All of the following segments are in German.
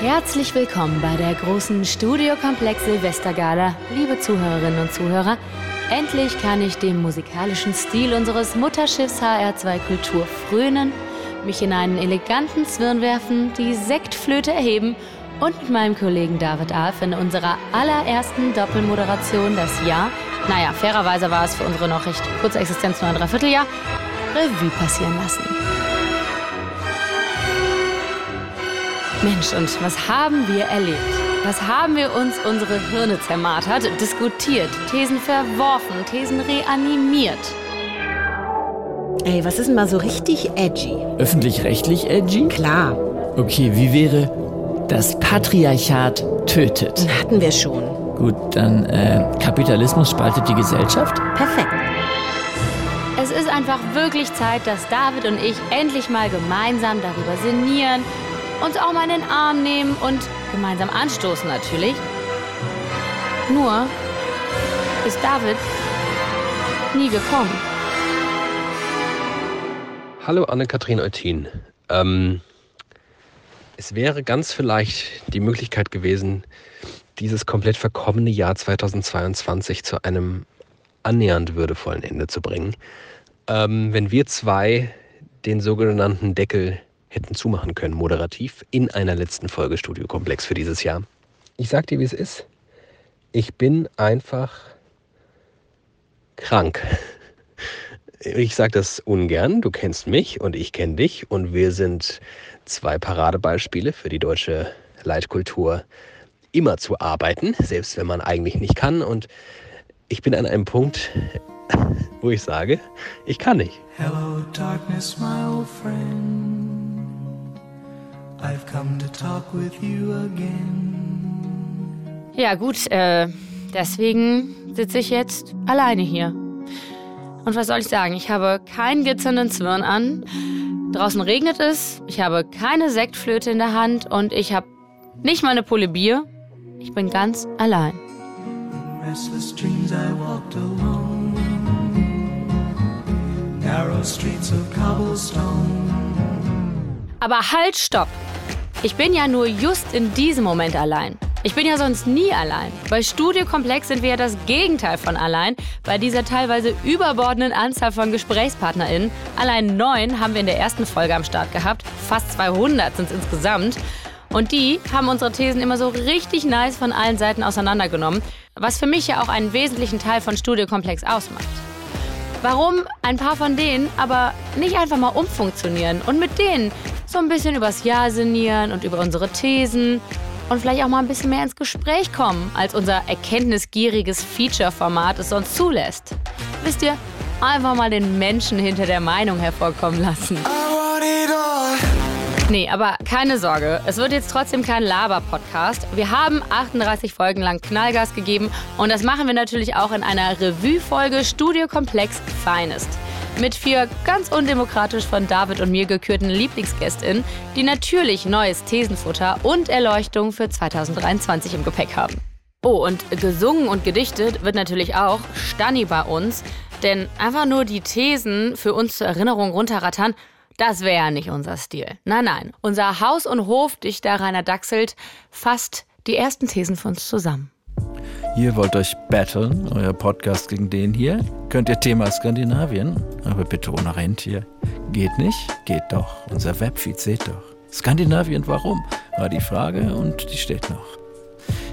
Herzlich willkommen bei der großen Studiokomplex Silvestergala, liebe Zuhörerinnen und Zuhörer. Endlich kann ich dem musikalischen Stil unseres Mutterschiffs HR2 Kultur frönen, mich in einen eleganten Zwirn werfen, die Sektflöte erheben und mit meinem Kollegen David Alf in unserer allerersten Doppelmoderation das Jahr, naja, fairerweise war es für unsere noch recht kurze Existenz nur ein Dreivierteljahr, Revue passieren lassen. Mensch, und was haben wir erlebt? Was haben wir uns unsere Hirne zermartert, diskutiert, Thesen verworfen, Thesen reanimiert? Ey, was ist denn mal so richtig edgy? Öffentlich-rechtlich edgy? Klar. Okay, wie wäre das Patriarchat tötet? Hatten wir schon. Gut, dann äh, Kapitalismus spaltet die Gesellschaft? Perfekt. Es ist einfach wirklich Zeit, dass David und ich endlich mal gemeinsam darüber sinnieren, uns auch mal in den Arm nehmen und gemeinsam anstoßen natürlich. Nur ist David nie gekommen. Hallo Anne-Kathrin Eutin. Ähm, es wäre ganz vielleicht die Möglichkeit gewesen, dieses komplett verkommene Jahr 2022 zu einem annähernd würdevollen Ende zu bringen, ähm, wenn wir zwei den sogenannten Deckel hätten zumachen können, moderativ, in einer letzten Folge Studiokomplex für dieses Jahr. Ich sag dir, wie es ist. Ich bin einfach krank. Ich sage das ungern, du kennst mich und ich kenne dich und wir sind zwei Paradebeispiele für die deutsche Leitkultur, immer zu arbeiten, selbst wenn man eigentlich nicht kann. Und ich bin an einem Punkt, wo ich sage, ich kann nicht. Hello, darkness, my old friend. I've come to talk with you again. Ja, gut, äh, deswegen sitze ich jetzt alleine hier. Und was soll ich sagen? Ich habe keinen glitzernden Zwirn an. Draußen regnet es. Ich habe keine Sektflöte in der Hand und ich habe nicht mal eine Pulle Bier. Ich bin ganz allein. Restless dreams I walked alone. Narrow streets of cobblestone. Aber halt, stopp! Ich bin ja nur just in diesem Moment allein. Ich bin ja sonst nie allein. Bei Studiokomplex sind wir ja das Gegenteil von allein. Bei dieser teilweise überbordenden Anzahl von GesprächspartnerInnen, allein neun haben wir in der ersten Folge am Start gehabt. Fast 200 sind es insgesamt. Und die haben unsere Thesen immer so richtig nice von allen Seiten auseinandergenommen. Was für mich ja auch einen wesentlichen Teil von Studiokomplex ausmacht. Warum ein paar von denen aber nicht einfach mal umfunktionieren und mit denen so ein bisschen übers Jahr sinnieren und über unsere Thesen und vielleicht auch mal ein bisschen mehr ins Gespräch kommen, als unser erkenntnisgieriges Feature-Format es sonst zulässt. Wisst ihr, einfach mal den Menschen hinter der Meinung hervorkommen lassen. Nee, aber keine Sorge, es wird jetzt trotzdem kein Laber-Podcast. Wir haben 38 Folgen lang Knallgas gegeben und das machen wir natürlich auch in einer Revue-Folge Studio Komplex Finest mit vier ganz undemokratisch von David und mir gekürten Lieblingsgästinnen, die natürlich neues Thesenfutter und Erleuchtung für 2023 im Gepäck haben. Oh, und gesungen und gedichtet wird natürlich auch Stanni bei uns, denn einfach nur die Thesen für uns zur Erinnerung runterrattern, das wäre ja nicht unser Stil. Nein, nein. Unser Haus- und Hofdichter Rainer Dachselt fasst die ersten Thesen für uns zusammen. Ihr wollt euch battlen, euer Podcast gegen den hier. Könnt ihr Thema Skandinavien, aber bitte ohne Rentier. Geht nicht? Geht doch. Unser Webfeed seht doch. Skandinavien, warum? War die Frage und die steht noch.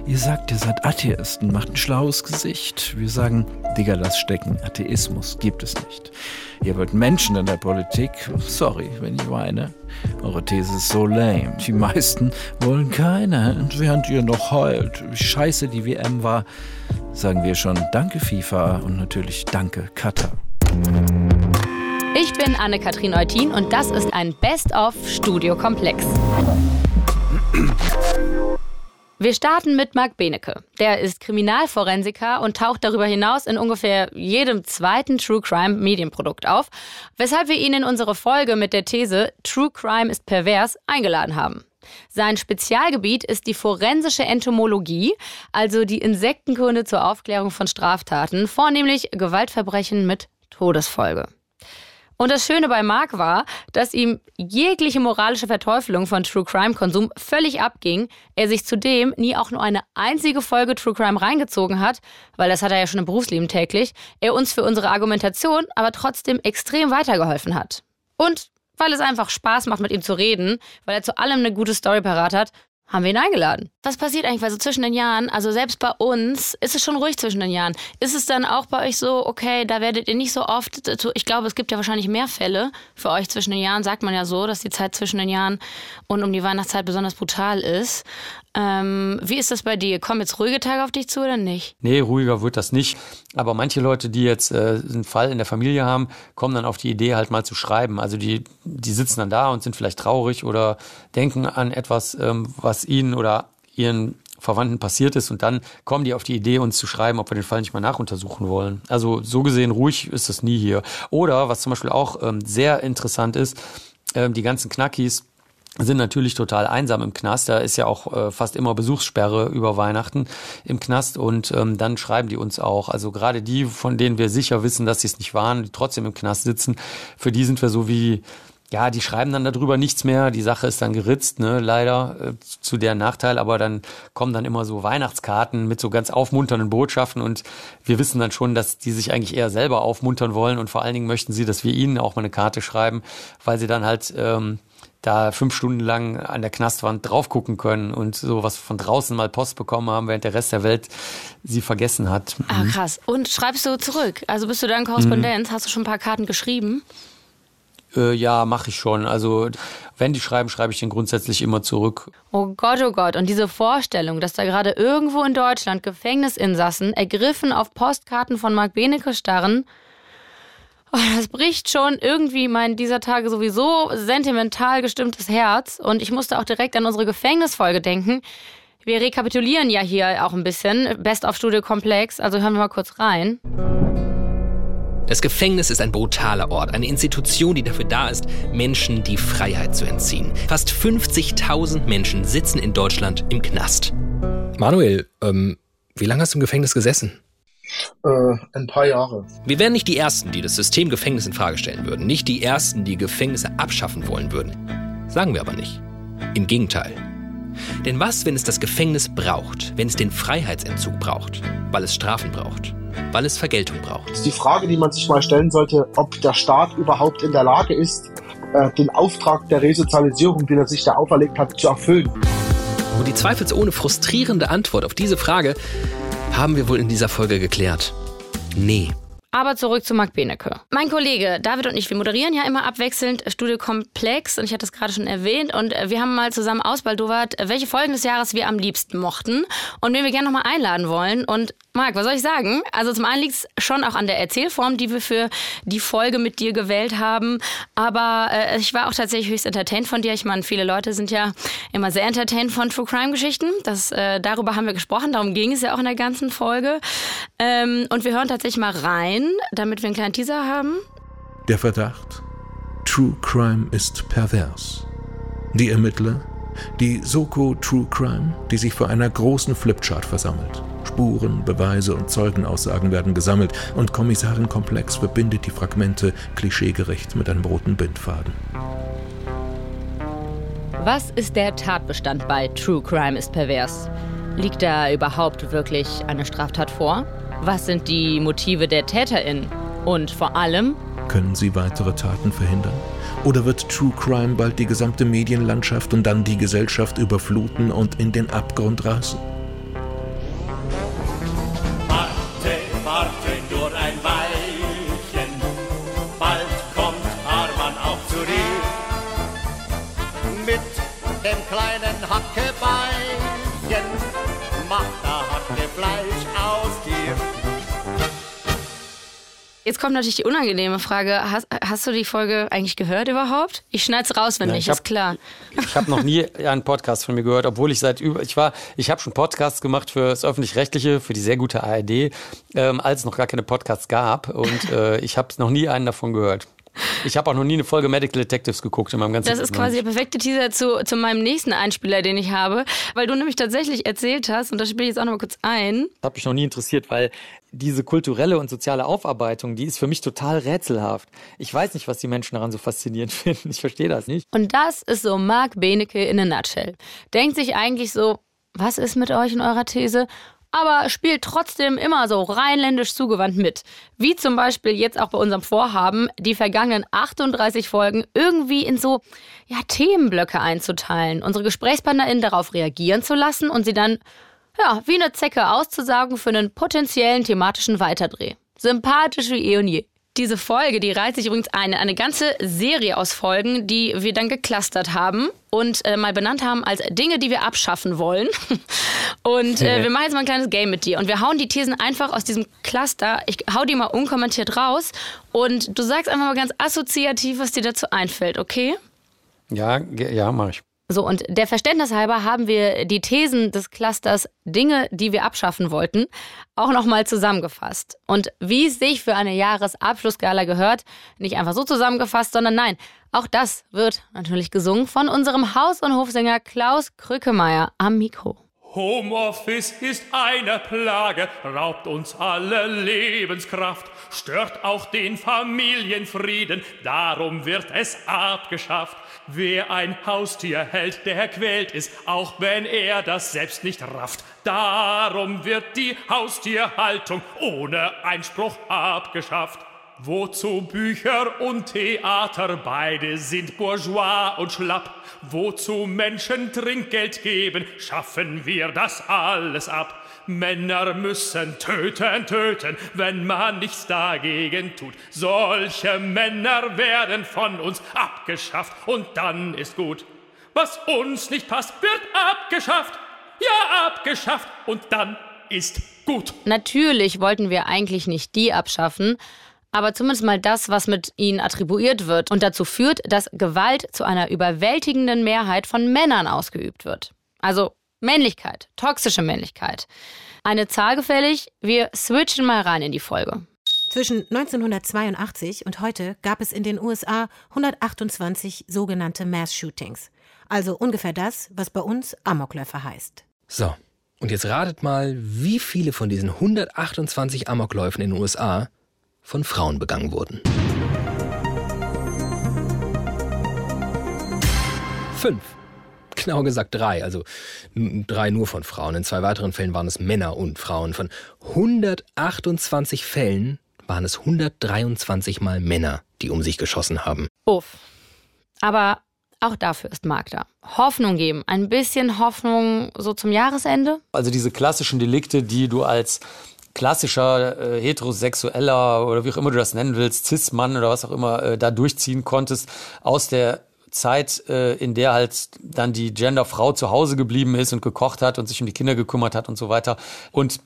Ihr sagt, ihr seid Atheisten, macht ein schlaues Gesicht. Wir sagen, Digga, lass stecken. Atheismus gibt es nicht. Ihr wollt Menschen in der Politik. Sorry, wenn ich weine. Eure These ist so lame. Die meisten wollen keine. Und während ihr noch heult, wie scheiße die WM war, sagen wir schon Danke FIFA und natürlich Danke Qatar. Ich bin Anne-Kathrin Eutin und das ist ein Best-of Studio Komplex. Wir starten mit Marc Benecke. Der ist Kriminalforensiker und taucht darüber hinaus in ungefähr jedem zweiten True Crime Medienprodukt auf, weshalb wir ihn in unsere Folge mit der These True Crime ist pervers eingeladen haben. Sein Spezialgebiet ist die forensische Entomologie, also die Insektenkunde zur Aufklärung von Straftaten, vornehmlich Gewaltverbrechen mit Todesfolge. Und das Schöne bei Marc war, dass ihm jegliche moralische Verteufelung von True Crime Konsum völlig abging. Er sich zudem nie auch nur eine einzige Folge True Crime reingezogen hat, weil das hat er ja schon im Berufsleben täglich. Er uns für unsere Argumentation aber trotzdem extrem weitergeholfen hat. Und weil es einfach Spaß macht, mit ihm zu reden, weil er zu allem eine gute Story parat hat haben wir ihn eingeladen. Was passiert eigentlich? Weil so zwischen den Jahren, also selbst bei uns, ist es schon ruhig zwischen den Jahren. Ist es dann auch bei euch so, okay, da werdet ihr nicht so oft, ich glaube, es gibt ja wahrscheinlich mehr Fälle für euch zwischen den Jahren, sagt man ja so, dass die Zeit zwischen den Jahren und um die Weihnachtszeit besonders brutal ist. Ähm, wie ist das bei dir? Kommen jetzt ruhige Tage auf dich zu oder nicht? Nee, ruhiger wird das nicht. Aber manche Leute, die jetzt äh, einen Fall in der Familie haben, kommen dann auf die Idee, halt mal zu schreiben. Also die, die sitzen dann da und sind vielleicht traurig oder denken an etwas, ähm, was ihnen oder ihren Verwandten passiert ist und dann kommen die auf die Idee, uns zu schreiben, ob wir den Fall nicht mal nachuntersuchen wollen. Also so gesehen ruhig ist es nie hier. Oder was zum Beispiel auch ähm, sehr interessant ist, ähm, die ganzen Knackis, sind natürlich total einsam im Knast. Da ist ja auch äh, fast immer Besuchssperre über Weihnachten im Knast und ähm, dann schreiben die uns auch. Also gerade die, von denen wir sicher wissen, dass sie es nicht waren, die trotzdem im Knast sitzen, für die sind wir so wie ja, die schreiben dann darüber nichts mehr. Die Sache ist dann geritzt, ne, leider äh, zu deren Nachteil. Aber dann kommen dann immer so Weihnachtskarten mit so ganz aufmunternden Botschaften und wir wissen dann schon, dass die sich eigentlich eher selber aufmuntern wollen und vor allen Dingen möchten sie, dass wir ihnen auch mal eine Karte schreiben, weil sie dann halt ähm, da fünf Stunden lang an der Knastwand drauf gucken können und sowas von draußen mal Post bekommen haben, während der Rest der Welt sie vergessen hat. Ah, krass. Und schreibst du zurück? Also bist du da in Korrespondenz? Mhm. Hast du schon ein paar Karten geschrieben? Äh, ja, mache ich schon. Also wenn die schreiben, schreibe ich den grundsätzlich immer zurück. Oh Gott, oh Gott. Und diese Vorstellung, dass da gerade irgendwo in Deutschland Gefängnisinsassen ergriffen auf Postkarten von Marc Benecke starren, Oh, das bricht schon irgendwie mein dieser Tage sowieso sentimental gestimmtes Herz. Und ich musste auch direkt an unsere Gefängnisfolge denken. Wir rekapitulieren ja hier auch ein bisschen. Best of Studio Komplex. Also hören wir mal kurz rein. Das Gefängnis ist ein brutaler Ort, eine Institution, die dafür da ist, Menschen die Freiheit zu entziehen. Fast 50.000 Menschen sitzen in Deutschland im Knast. Manuel, ähm, wie lange hast du im Gefängnis gesessen? Äh, ein paar Jahre. Wir wären nicht die Ersten, die das System Gefängnis in Frage stellen würden. Nicht die Ersten, die Gefängnisse abschaffen wollen würden. Sagen wir aber nicht. Im Gegenteil. Denn was, wenn es das Gefängnis braucht, wenn es den Freiheitsentzug braucht, weil es Strafen braucht, weil es Vergeltung braucht? Das ist die Frage, die man sich mal stellen sollte, ob der Staat überhaupt in der Lage ist, äh, den Auftrag der Resozialisierung, den er sich da auferlegt hat, zu erfüllen. Und die zweifelsohne frustrierende Antwort auf diese Frage haben wir wohl in dieser Folge geklärt. Nee. Aber zurück zu Marc Benecke. Mein Kollege David und ich, wir moderieren ja immer abwechselnd Studio Komplex und ich hatte es gerade schon erwähnt und wir haben mal zusammen ausbaldowert, welche Folgen des Jahres wir am liebsten mochten und wen wir gerne nochmal einladen wollen. Und Marc, was soll ich sagen? Also zum einen liegt es schon auch an der Erzählform, die wir für die Folge mit dir gewählt haben. Aber äh, ich war auch tatsächlich höchst entertained von dir. Ich meine, viele Leute sind ja immer sehr entertained von True Crime Geschichten. Das, äh, darüber haben wir gesprochen, darum ging es ja auch in der ganzen Folge. Ähm, und wir hören tatsächlich mal rein, damit wir einen kleinen Teaser haben. Der Verdacht. True Crime ist pervers. Die Ermittler. Die Soko True Crime, die sich vor einer großen Flipchart versammelt. Spuren, Beweise und Zeugenaussagen werden gesammelt und Kommissarin Komplex verbindet die Fragmente klischeegerecht mit einem roten Bindfaden. Was ist der Tatbestand bei True Crime ist pervers? Liegt da überhaupt wirklich eine Straftat vor? Was sind die Motive der TäterInnen? Und vor allem, können sie weitere Taten verhindern? Oder wird True Crime bald die gesamte Medienlandschaft und dann die Gesellschaft überfluten und in den Abgrund reißen? Jetzt kommt natürlich die unangenehme Frage. Hast, hast du die Folge eigentlich gehört überhaupt? Ich schneide es raus, wenn ja, nicht, hab, ist klar. Ich habe noch nie einen Podcast von mir gehört, obwohl ich seit über, ich war, ich habe schon Podcasts gemacht für das Öffentlich-Rechtliche, für die sehr gute ARD, ähm, als es noch gar keine Podcasts gab. Und äh, ich habe noch nie einen davon gehört. Ich habe auch noch nie eine Folge Medical Detectives geguckt in meinem ganzen Das ist quasi der perfekte Teaser zu, zu meinem nächsten Einspieler, den ich habe, weil du nämlich tatsächlich erzählt hast, und da spiele ich jetzt auch noch mal kurz ein. Das hat mich noch nie interessiert, weil diese kulturelle und soziale Aufarbeitung, die ist für mich total rätselhaft. Ich weiß nicht, was die Menschen daran so faszinierend finden. Ich verstehe das nicht. Und das ist so Marc Benecke in a nutshell. Denkt sich eigentlich so, was ist mit euch in eurer These? Aber spielt trotzdem immer so rheinländisch zugewandt mit. Wie zum Beispiel jetzt auch bei unserem Vorhaben, die vergangenen 38 Folgen irgendwie in so ja, Themenblöcke einzuteilen, unsere GesprächspartnerInnen darauf reagieren zu lassen und sie dann ja, wie eine Zecke auszusagen für einen potenziellen thematischen Weiterdreh. Sympathisch wie eh und je. Diese Folge, die reiht sich übrigens ein, eine ganze Serie aus Folgen, die wir dann geclustert haben und äh, mal benannt haben als Dinge, die wir abschaffen wollen. Und äh, wir machen jetzt mal ein kleines Game mit dir. Und wir hauen die Thesen einfach aus diesem Cluster. Ich hau die mal unkommentiert raus. Und du sagst einfach mal ganz assoziativ, was dir dazu einfällt, okay? Ja, ja, mach ich. So, und der Verständnis halber haben wir die Thesen des Clusters Dinge, die wir abschaffen wollten, auch nochmal zusammengefasst. Und wie es sich für eine Jahresabschlussgala gehört, nicht einfach so zusammengefasst, sondern nein, auch das wird natürlich gesungen von unserem Haus- und Hofsänger Klaus Krückemeier am Mikro. Homeoffice ist eine Plage, raubt uns alle Lebenskraft, stört auch den Familienfrieden, darum wird es abgeschafft. Wer ein Haustier hält, der quält es, auch wenn er das selbst nicht rafft. Darum wird die Haustierhaltung ohne Einspruch abgeschafft. Wozu Bücher und Theater, beide sind bourgeois und schlapp. Wozu Menschen Trinkgeld geben, schaffen wir das alles ab. Männer müssen töten, töten, wenn man nichts dagegen tut. Solche Männer werden von uns abgeschafft und dann ist gut. Was uns nicht passt, wird abgeschafft. Ja, abgeschafft und dann ist gut. Natürlich wollten wir eigentlich nicht die abschaffen, aber zumindest mal das, was mit ihnen attribuiert wird und dazu führt, dass Gewalt zu einer überwältigenden Mehrheit von Männern ausgeübt wird. Also Männlichkeit, toxische Männlichkeit. Eine Zahl gefällig, wir switchen mal rein in die Folge. Zwischen 1982 und heute gab es in den USA 128 sogenannte Mass Shootings. Also ungefähr das, was bei uns Amokläufer heißt. So, und jetzt ratet mal, wie viele von diesen 128 Amokläufen in den USA von Frauen begangen wurden. Fünf. Genau gesagt drei, also drei nur von Frauen. In zwei weiteren Fällen waren es Männer und Frauen. Von 128 Fällen waren es 123 Mal Männer, die um sich geschossen haben. Uff. Aber auch dafür ist Marc da. Hoffnung geben. Ein bisschen Hoffnung so zum Jahresende. Also diese klassischen Delikte, die du als klassischer äh, heterosexueller oder wie auch immer du das nennen willst, Cis-Mann oder was auch immer äh, da durchziehen konntest aus der Zeit, äh, in der halt dann die Genderfrau zu Hause geblieben ist und gekocht hat und sich um die Kinder gekümmert hat und so weiter. Und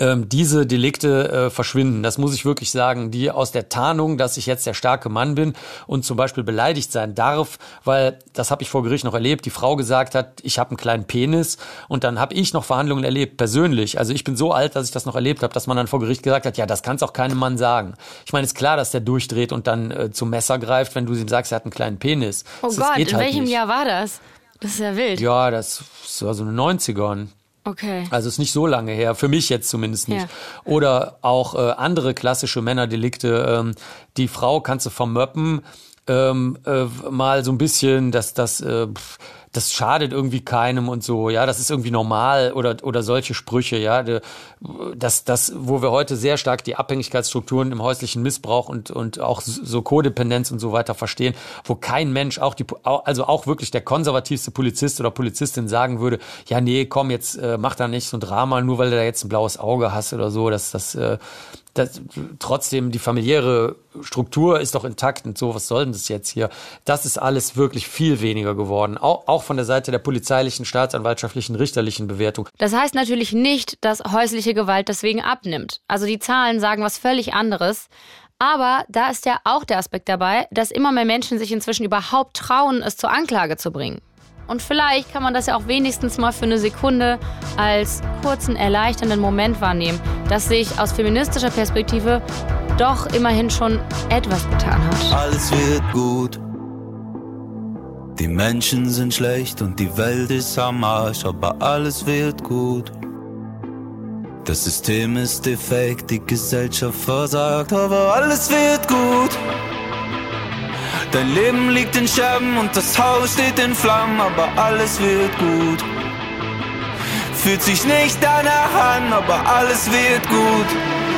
diese Delikte äh, verschwinden. Das muss ich wirklich sagen. Die aus der Tarnung, dass ich jetzt der starke Mann bin und zum Beispiel beleidigt sein darf, weil das habe ich vor Gericht noch erlebt. Die Frau gesagt hat, ich habe einen kleinen Penis und dann habe ich noch Verhandlungen erlebt persönlich. Also ich bin so alt, dass ich das noch erlebt habe, dass man dann vor Gericht gesagt hat, ja, das kann's auch keinem Mann sagen. Ich meine, ist klar, dass der durchdreht und dann äh, zum Messer greift, wenn du ihm sagst, er hat einen kleinen Penis. Oh das, Gott, in halt welchem nicht. Jahr war das? Das ist ja wild. Ja, das war so in den 90ern. Okay. Also ist nicht so lange her, für mich jetzt zumindest nicht. Ja. Oder auch äh, andere klassische Männerdelikte. Ähm, die Frau kannst du vermöppen, ähm, äh, mal so ein bisschen, dass das, äh, pff, das schadet irgendwie keinem und so. Ja, das ist irgendwie normal oder oder solche Sprüche. Ja, das das, wo wir heute sehr stark die Abhängigkeitsstrukturen im häuslichen Missbrauch und und auch so Kodependenz und so weiter verstehen, wo kein Mensch, auch die, also auch wirklich der konservativste Polizist oder Polizistin sagen würde, ja nee, komm jetzt äh, mach da nicht so ein Drama, nur weil du da jetzt ein blaues Auge hast oder so. Das das äh, das, trotzdem die familiäre Struktur ist doch intakt und so, was soll denn das jetzt hier? Das ist alles wirklich viel weniger geworden. Auch, auch von der Seite der polizeilichen, staatsanwaltschaftlichen, richterlichen Bewertung. Das heißt natürlich nicht, dass häusliche Gewalt deswegen abnimmt. Also die Zahlen sagen was völlig anderes. Aber da ist ja auch der Aspekt dabei, dass immer mehr Menschen sich inzwischen überhaupt trauen, es zur Anklage zu bringen. Und vielleicht kann man das ja auch wenigstens mal für eine Sekunde als kurzen, erleichternden Moment wahrnehmen, dass sich aus feministischer Perspektive doch immerhin schon etwas getan hat. Alles wird gut. Die Menschen sind schlecht und die Welt ist am Arsch, aber alles wird gut. Das System ist defekt, die Gesellschaft versagt, aber alles wird gut. Dein Leben liegt in Scherben und das Haus steht in Flammen, aber alles wird gut. Fühlt sich nicht danach an, aber alles wird gut.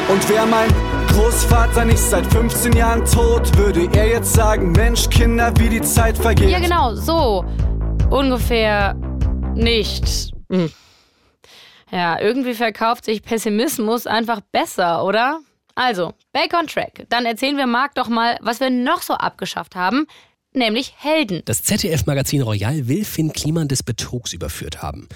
Und wer mein Großvater nicht seit 15 Jahren tot, würde er jetzt sagen, Mensch, Kinder, wie die Zeit vergeht. Ja, genau, so. Ungefähr nicht. Hm. Ja, irgendwie verkauft sich Pessimismus einfach besser, oder? Also, back on track. Dann erzählen wir Marc doch mal, was wir noch so abgeschafft haben, nämlich Helden. Das ZDF-Magazin Royal will Finn Kliman des Betrugs überführt haben.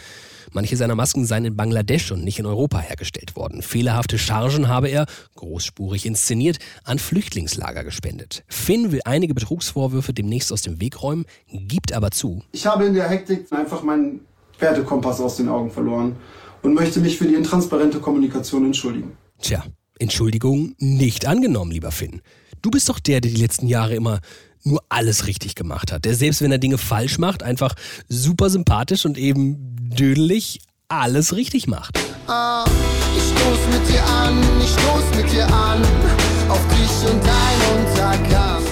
Manche seiner Masken seien in Bangladesch und nicht in Europa hergestellt worden. Fehlerhafte Chargen habe er, großspurig inszeniert, an Flüchtlingslager gespendet. Finn will einige Betrugsvorwürfe demnächst aus dem Weg räumen, gibt aber zu. Ich habe in der Hektik einfach meinen Wertekompass aus den Augen verloren und möchte mich für die intransparente Kommunikation entschuldigen. Tja, Entschuldigung nicht angenommen, lieber Finn. Du bist doch der, der die letzten Jahre immer nur alles richtig gemacht hat. Der selbst wenn er Dinge falsch macht, einfach super sympathisch und eben dödelig alles richtig macht. Ah, ich stoß mit dir an, ich stoß mit dir an, auf dich und dein Untergang.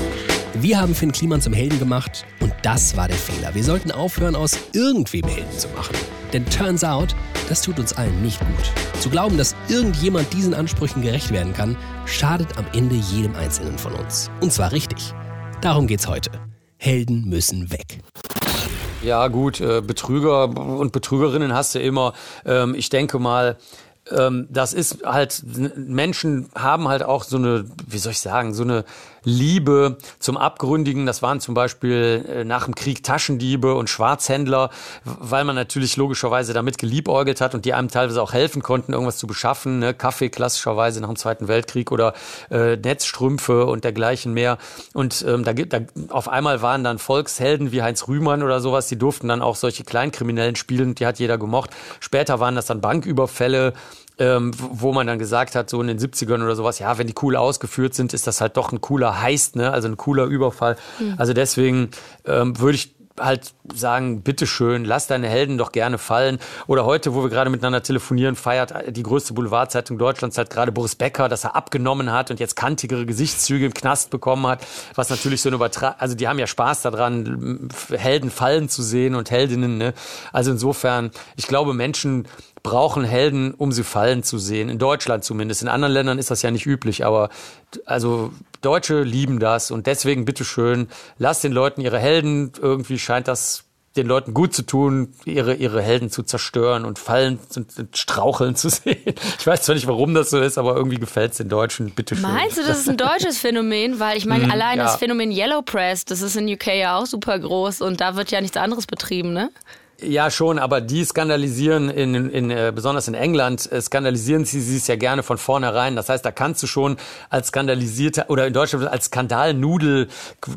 Wir haben Finn Kliman zum Helden gemacht und das war der Fehler. Wir sollten aufhören, aus irgendwem Helden zu machen. Denn turns out, das tut uns allen nicht gut. Zu glauben, dass irgendjemand diesen Ansprüchen gerecht werden kann, schadet am Ende jedem Einzelnen von uns. Und zwar richtig. Darum geht's heute. Helden müssen weg. Ja, gut, äh, Betrüger und Betrügerinnen hast du immer. Ähm, ich denke mal, ähm, das ist halt, Menschen haben halt auch so eine, wie soll ich sagen, so eine Liebe zum Abgründigen. Das waren zum Beispiel äh, nach dem Krieg Taschendiebe und Schwarzhändler, weil man natürlich logischerweise damit geliebäugelt hat und die einem teilweise auch helfen konnten, irgendwas zu beschaffen. Ne? Kaffee klassischerweise nach dem Zweiten Weltkrieg oder äh, Netzstrümpfe und dergleichen mehr. Und ähm, da, da auf einmal waren dann Volkshelden wie Heinz Rühmann oder sowas, die durften dann auch solche Kleinkriminellen spielen, die hat jeder gemocht. Später waren das dann Banküberfälle ähm, wo man dann gesagt hat, so in den 70ern oder sowas, ja, wenn die cool ausgeführt sind, ist das halt doch ein cooler Heist, ne? also ein cooler Überfall. Mhm. Also deswegen ähm, würde ich halt sagen, bitteschön, lass deine Helden doch gerne fallen. Oder heute, wo wir gerade miteinander telefonieren, feiert die größte Boulevardzeitung Deutschlands halt gerade Boris Becker, dass er abgenommen hat und jetzt kantigere Gesichtszüge im Knast bekommen hat, was natürlich so ein Übertrag, also die haben ja Spaß daran, Helden fallen zu sehen und Heldinnen, ne? Also insofern, ich glaube, Menschen brauchen Helden, um sie fallen zu sehen. In Deutschland zumindest. In anderen Ländern ist das ja nicht üblich, aber also Deutsche lieben das und deswegen bitteschön, lasst den Leuten ihre Helden. Irgendwie scheint das den Leuten gut zu tun, ihre, ihre Helden zu zerstören und fallen und, und straucheln zu sehen. Ich weiß zwar nicht, warum das so ist, aber irgendwie gefällt es den Deutschen. Bitte schön. Meinst du, das ist ein deutsches Phänomen? Weil ich meine, mm, allein ja. das Phänomen Yellow Press, das ist in UK ja auch super groß und da wird ja nichts anderes betrieben, ne? Ja, schon, aber die skandalisieren, in, in, äh, besonders in England, äh, skandalisieren sie es ja gerne von vornherein. Das heißt, da kannst du schon als skandalisierter oder in Deutschland als Skandalnudel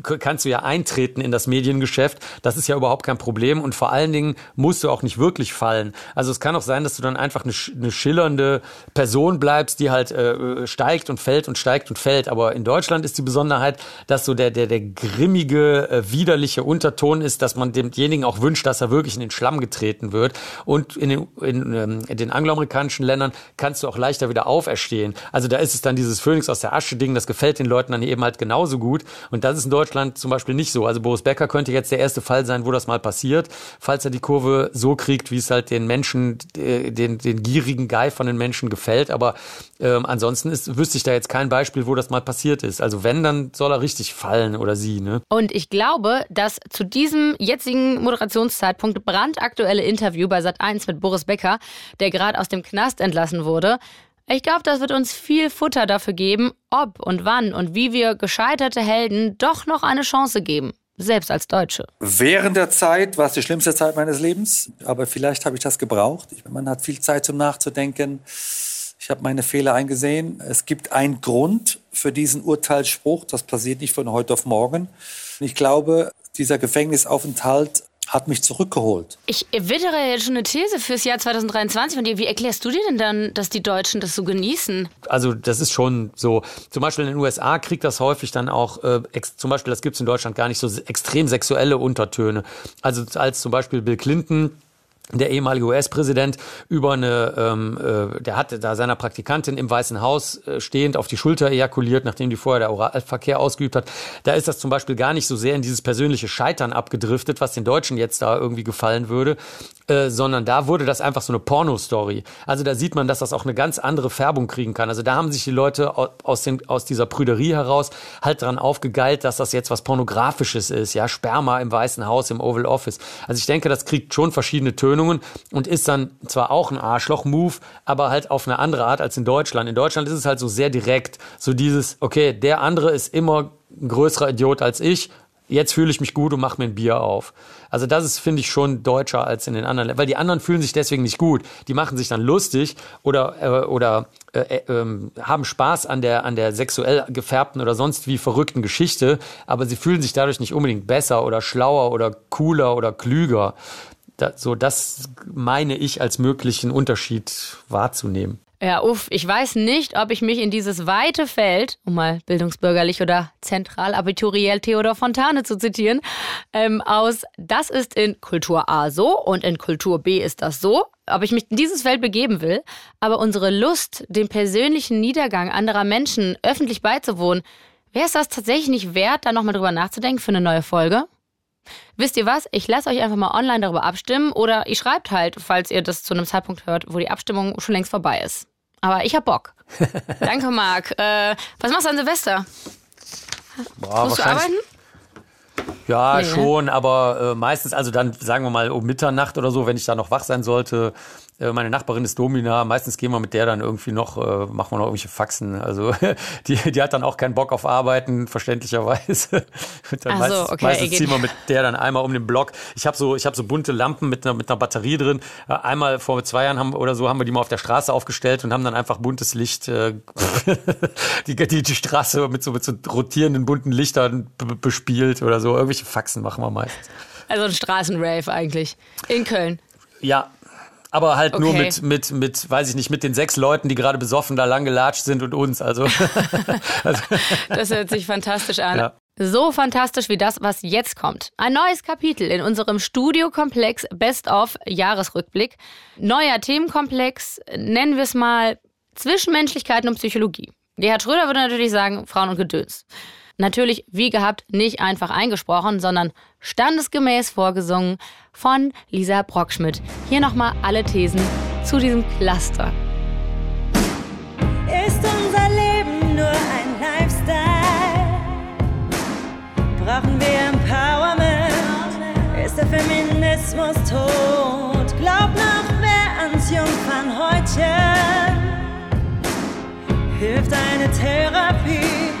kannst du ja eintreten in das Mediengeschäft. Das ist ja überhaupt kein Problem und vor allen Dingen musst du auch nicht wirklich fallen. Also es kann auch sein, dass du dann einfach eine, eine schillernde Person bleibst, die halt äh, steigt und fällt und steigt und fällt. Aber in Deutschland ist die Besonderheit, dass so der, der, der grimmige, äh, widerliche Unterton ist, dass man demjenigen auch wünscht, dass er wirklich in den Schlamm getreten wird. Und in den, in, ähm, in den angloamerikanischen Ländern kannst du auch leichter wieder auferstehen. Also da ist es dann dieses Phönix aus der Asche-Ding, das gefällt den Leuten dann eben halt genauso gut. Und das ist in Deutschland zum Beispiel nicht so. Also Boris Becker könnte jetzt der erste Fall sein, wo das mal passiert, falls er die Kurve so kriegt, wie es halt den Menschen, äh, den, den gierigen Guy von den Menschen gefällt. Aber ähm, ansonsten ist, wüsste ich da jetzt kein Beispiel, wo das mal passiert ist. Also wenn, dann soll er richtig fallen oder sie. Ne? Und ich glaube, dass zu diesem jetzigen Moderationszeitpunkt brandaktuelle Interview bei Sat1 mit Boris Becker, der gerade aus dem Knast entlassen wurde, ich glaube, das wird uns viel Futter dafür geben, ob und wann und wie wir gescheiterte Helden doch noch eine Chance geben. Selbst als Deutsche. Während der Zeit war es die schlimmste Zeit meines Lebens, aber vielleicht habe ich das gebraucht. Man hat viel Zeit zum Nachzudenken. Ich habe meine Fehler eingesehen. Es gibt einen Grund für diesen Urteilsspruch. Das passiert nicht von heute auf morgen. Ich glaube, dieser Gefängnisaufenthalt hat mich zurückgeholt. Ich wittere jetzt schon eine These fürs Jahr 2023 von dir. Wie erklärst du dir denn dann, dass die Deutschen das so genießen? Also das ist schon so. Zum Beispiel in den USA kriegt das häufig dann auch, äh, ex, zum Beispiel, das gibt es in Deutschland gar nicht so extrem sexuelle Untertöne. Also als zum Beispiel Bill Clinton der ehemalige US-Präsident über eine, ähm, äh, der hatte da seiner Praktikantin im Weißen Haus äh, stehend auf die Schulter ejakuliert, nachdem die vorher der Oralverkehr ausgeübt hat. Da ist das zum Beispiel gar nicht so sehr in dieses persönliche Scheitern abgedriftet, was den Deutschen jetzt da irgendwie gefallen würde, äh, sondern da wurde das einfach so eine Porno-Story. Also da sieht man, dass das auch eine ganz andere Färbung kriegen kann. Also da haben sich die Leute aus, den, aus dieser Prüderie heraus halt dran aufgegeilt, dass das jetzt was Pornografisches ist, ja, Sperma im Weißen Haus, im Oval Office. Also ich denke, das kriegt schon verschiedene Tönungen und ist dann zwar auch ein Arschloch-Move, aber halt auf eine andere Art als in Deutschland. In Deutschland ist es halt so sehr direkt, so dieses, okay, der andere ist immer ein größerer Idiot als ich, jetzt fühle ich mich gut und mache mir ein Bier auf. Also das ist, finde ich, schon deutscher als in den anderen, weil die anderen fühlen sich deswegen nicht gut. Die machen sich dann lustig oder, äh, oder äh, äh, haben Spaß an der, an der sexuell gefärbten oder sonst wie verrückten Geschichte, aber sie fühlen sich dadurch nicht unbedingt besser oder schlauer oder cooler oder klüger. Da, so, das meine ich als möglichen Unterschied wahrzunehmen. Ja, uff, ich weiß nicht, ob ich mich in dieses weite Feld, um mal bildungsbürgerlich oder zentralabituriell Theodor Fontane zu zitieren, ähm, aus das ist in Kultur A so und in Kultur B ist das so, ob ich mich in dieses Feld begeben will, aber unsere Lust, dem persönlichen Niedergang anderer Menschen öffentlich beizuwohnen, wäre es das tatsächlich nicht wert, da nochmal drüber nachzudenken für eine neue Folge? Wisst ihr was? Ich lasse euch einfach mal online darüber abstimmen oder ihr schreibt halt, falls ihr das zu einem Zeitpunkt hört, wo die Abstimmung schon längst vorbei ist. Aber ich hab Bock. Danke, Marc. Äh, was machst du an Silvester? Boah, Musst du arbeiten? Ja, nee, schon, aber äh, meistens, also dann sagen wir mal um Mitternacht oder so, wenn ich da noch wach sein sollte, meine Nachbarin ist Domina. Meistens gehen wir mit der dann irgendwie noch, äh, machen wir noch irgendwelche Faxen. Also die, die hat dann auch keinen Bock auf Arbeiten, verständlicherweise. dann Ach so, okay, meistens ziehen wir mit der dann einmal um den Block. Ich habe so, ich habe so bunte Lampen mit einer, mit einer Batterie drin. Äh, einmal vor zwei Jahren haben, oder so haben wir die mal auf der Straße aufgestellt und haben dann einfach buntes Licht, äh, die, die, die Straße mit so, mit so rotierenden bunten Lichtern bespielt oder so. Irgendwelche Faxen machen wir meistens. Also ein Straßenrave eigentlich. In Köln. Ja, aber halt okay. nur mit, mit, mit, weiß ich nicht, mit den sechs Leuten, die gerade besoffen da lang gelatscht sind und uns. Also, also. Das hört sich fantastisch an. Ja. So fantastisch wie das, was jetzt kommt. Ein neues Kapitel in unserem Studiokomplex Best of Jahresrückblick. Neuer Themenkomplex, nennen wir es mal Zwischenmenschlichkeiten und Psychologie. Gerhard Schröder würde natürlich sagen Frauen und Gedöns. Natürlich, wie gehabt, nicht einfach eingesprochen, sondern standesgemäß vorgesungen von Lisa Brockschmidt. Hier nochmal alle Thesen zu diesem Cluster. Ist unser Leben nur ein Lifestyle? Brauchen wir Empowerment? Ist der Feminismus tot? Glaub noch wer ans Jungfernhäutchen? Hilft eine Therapie?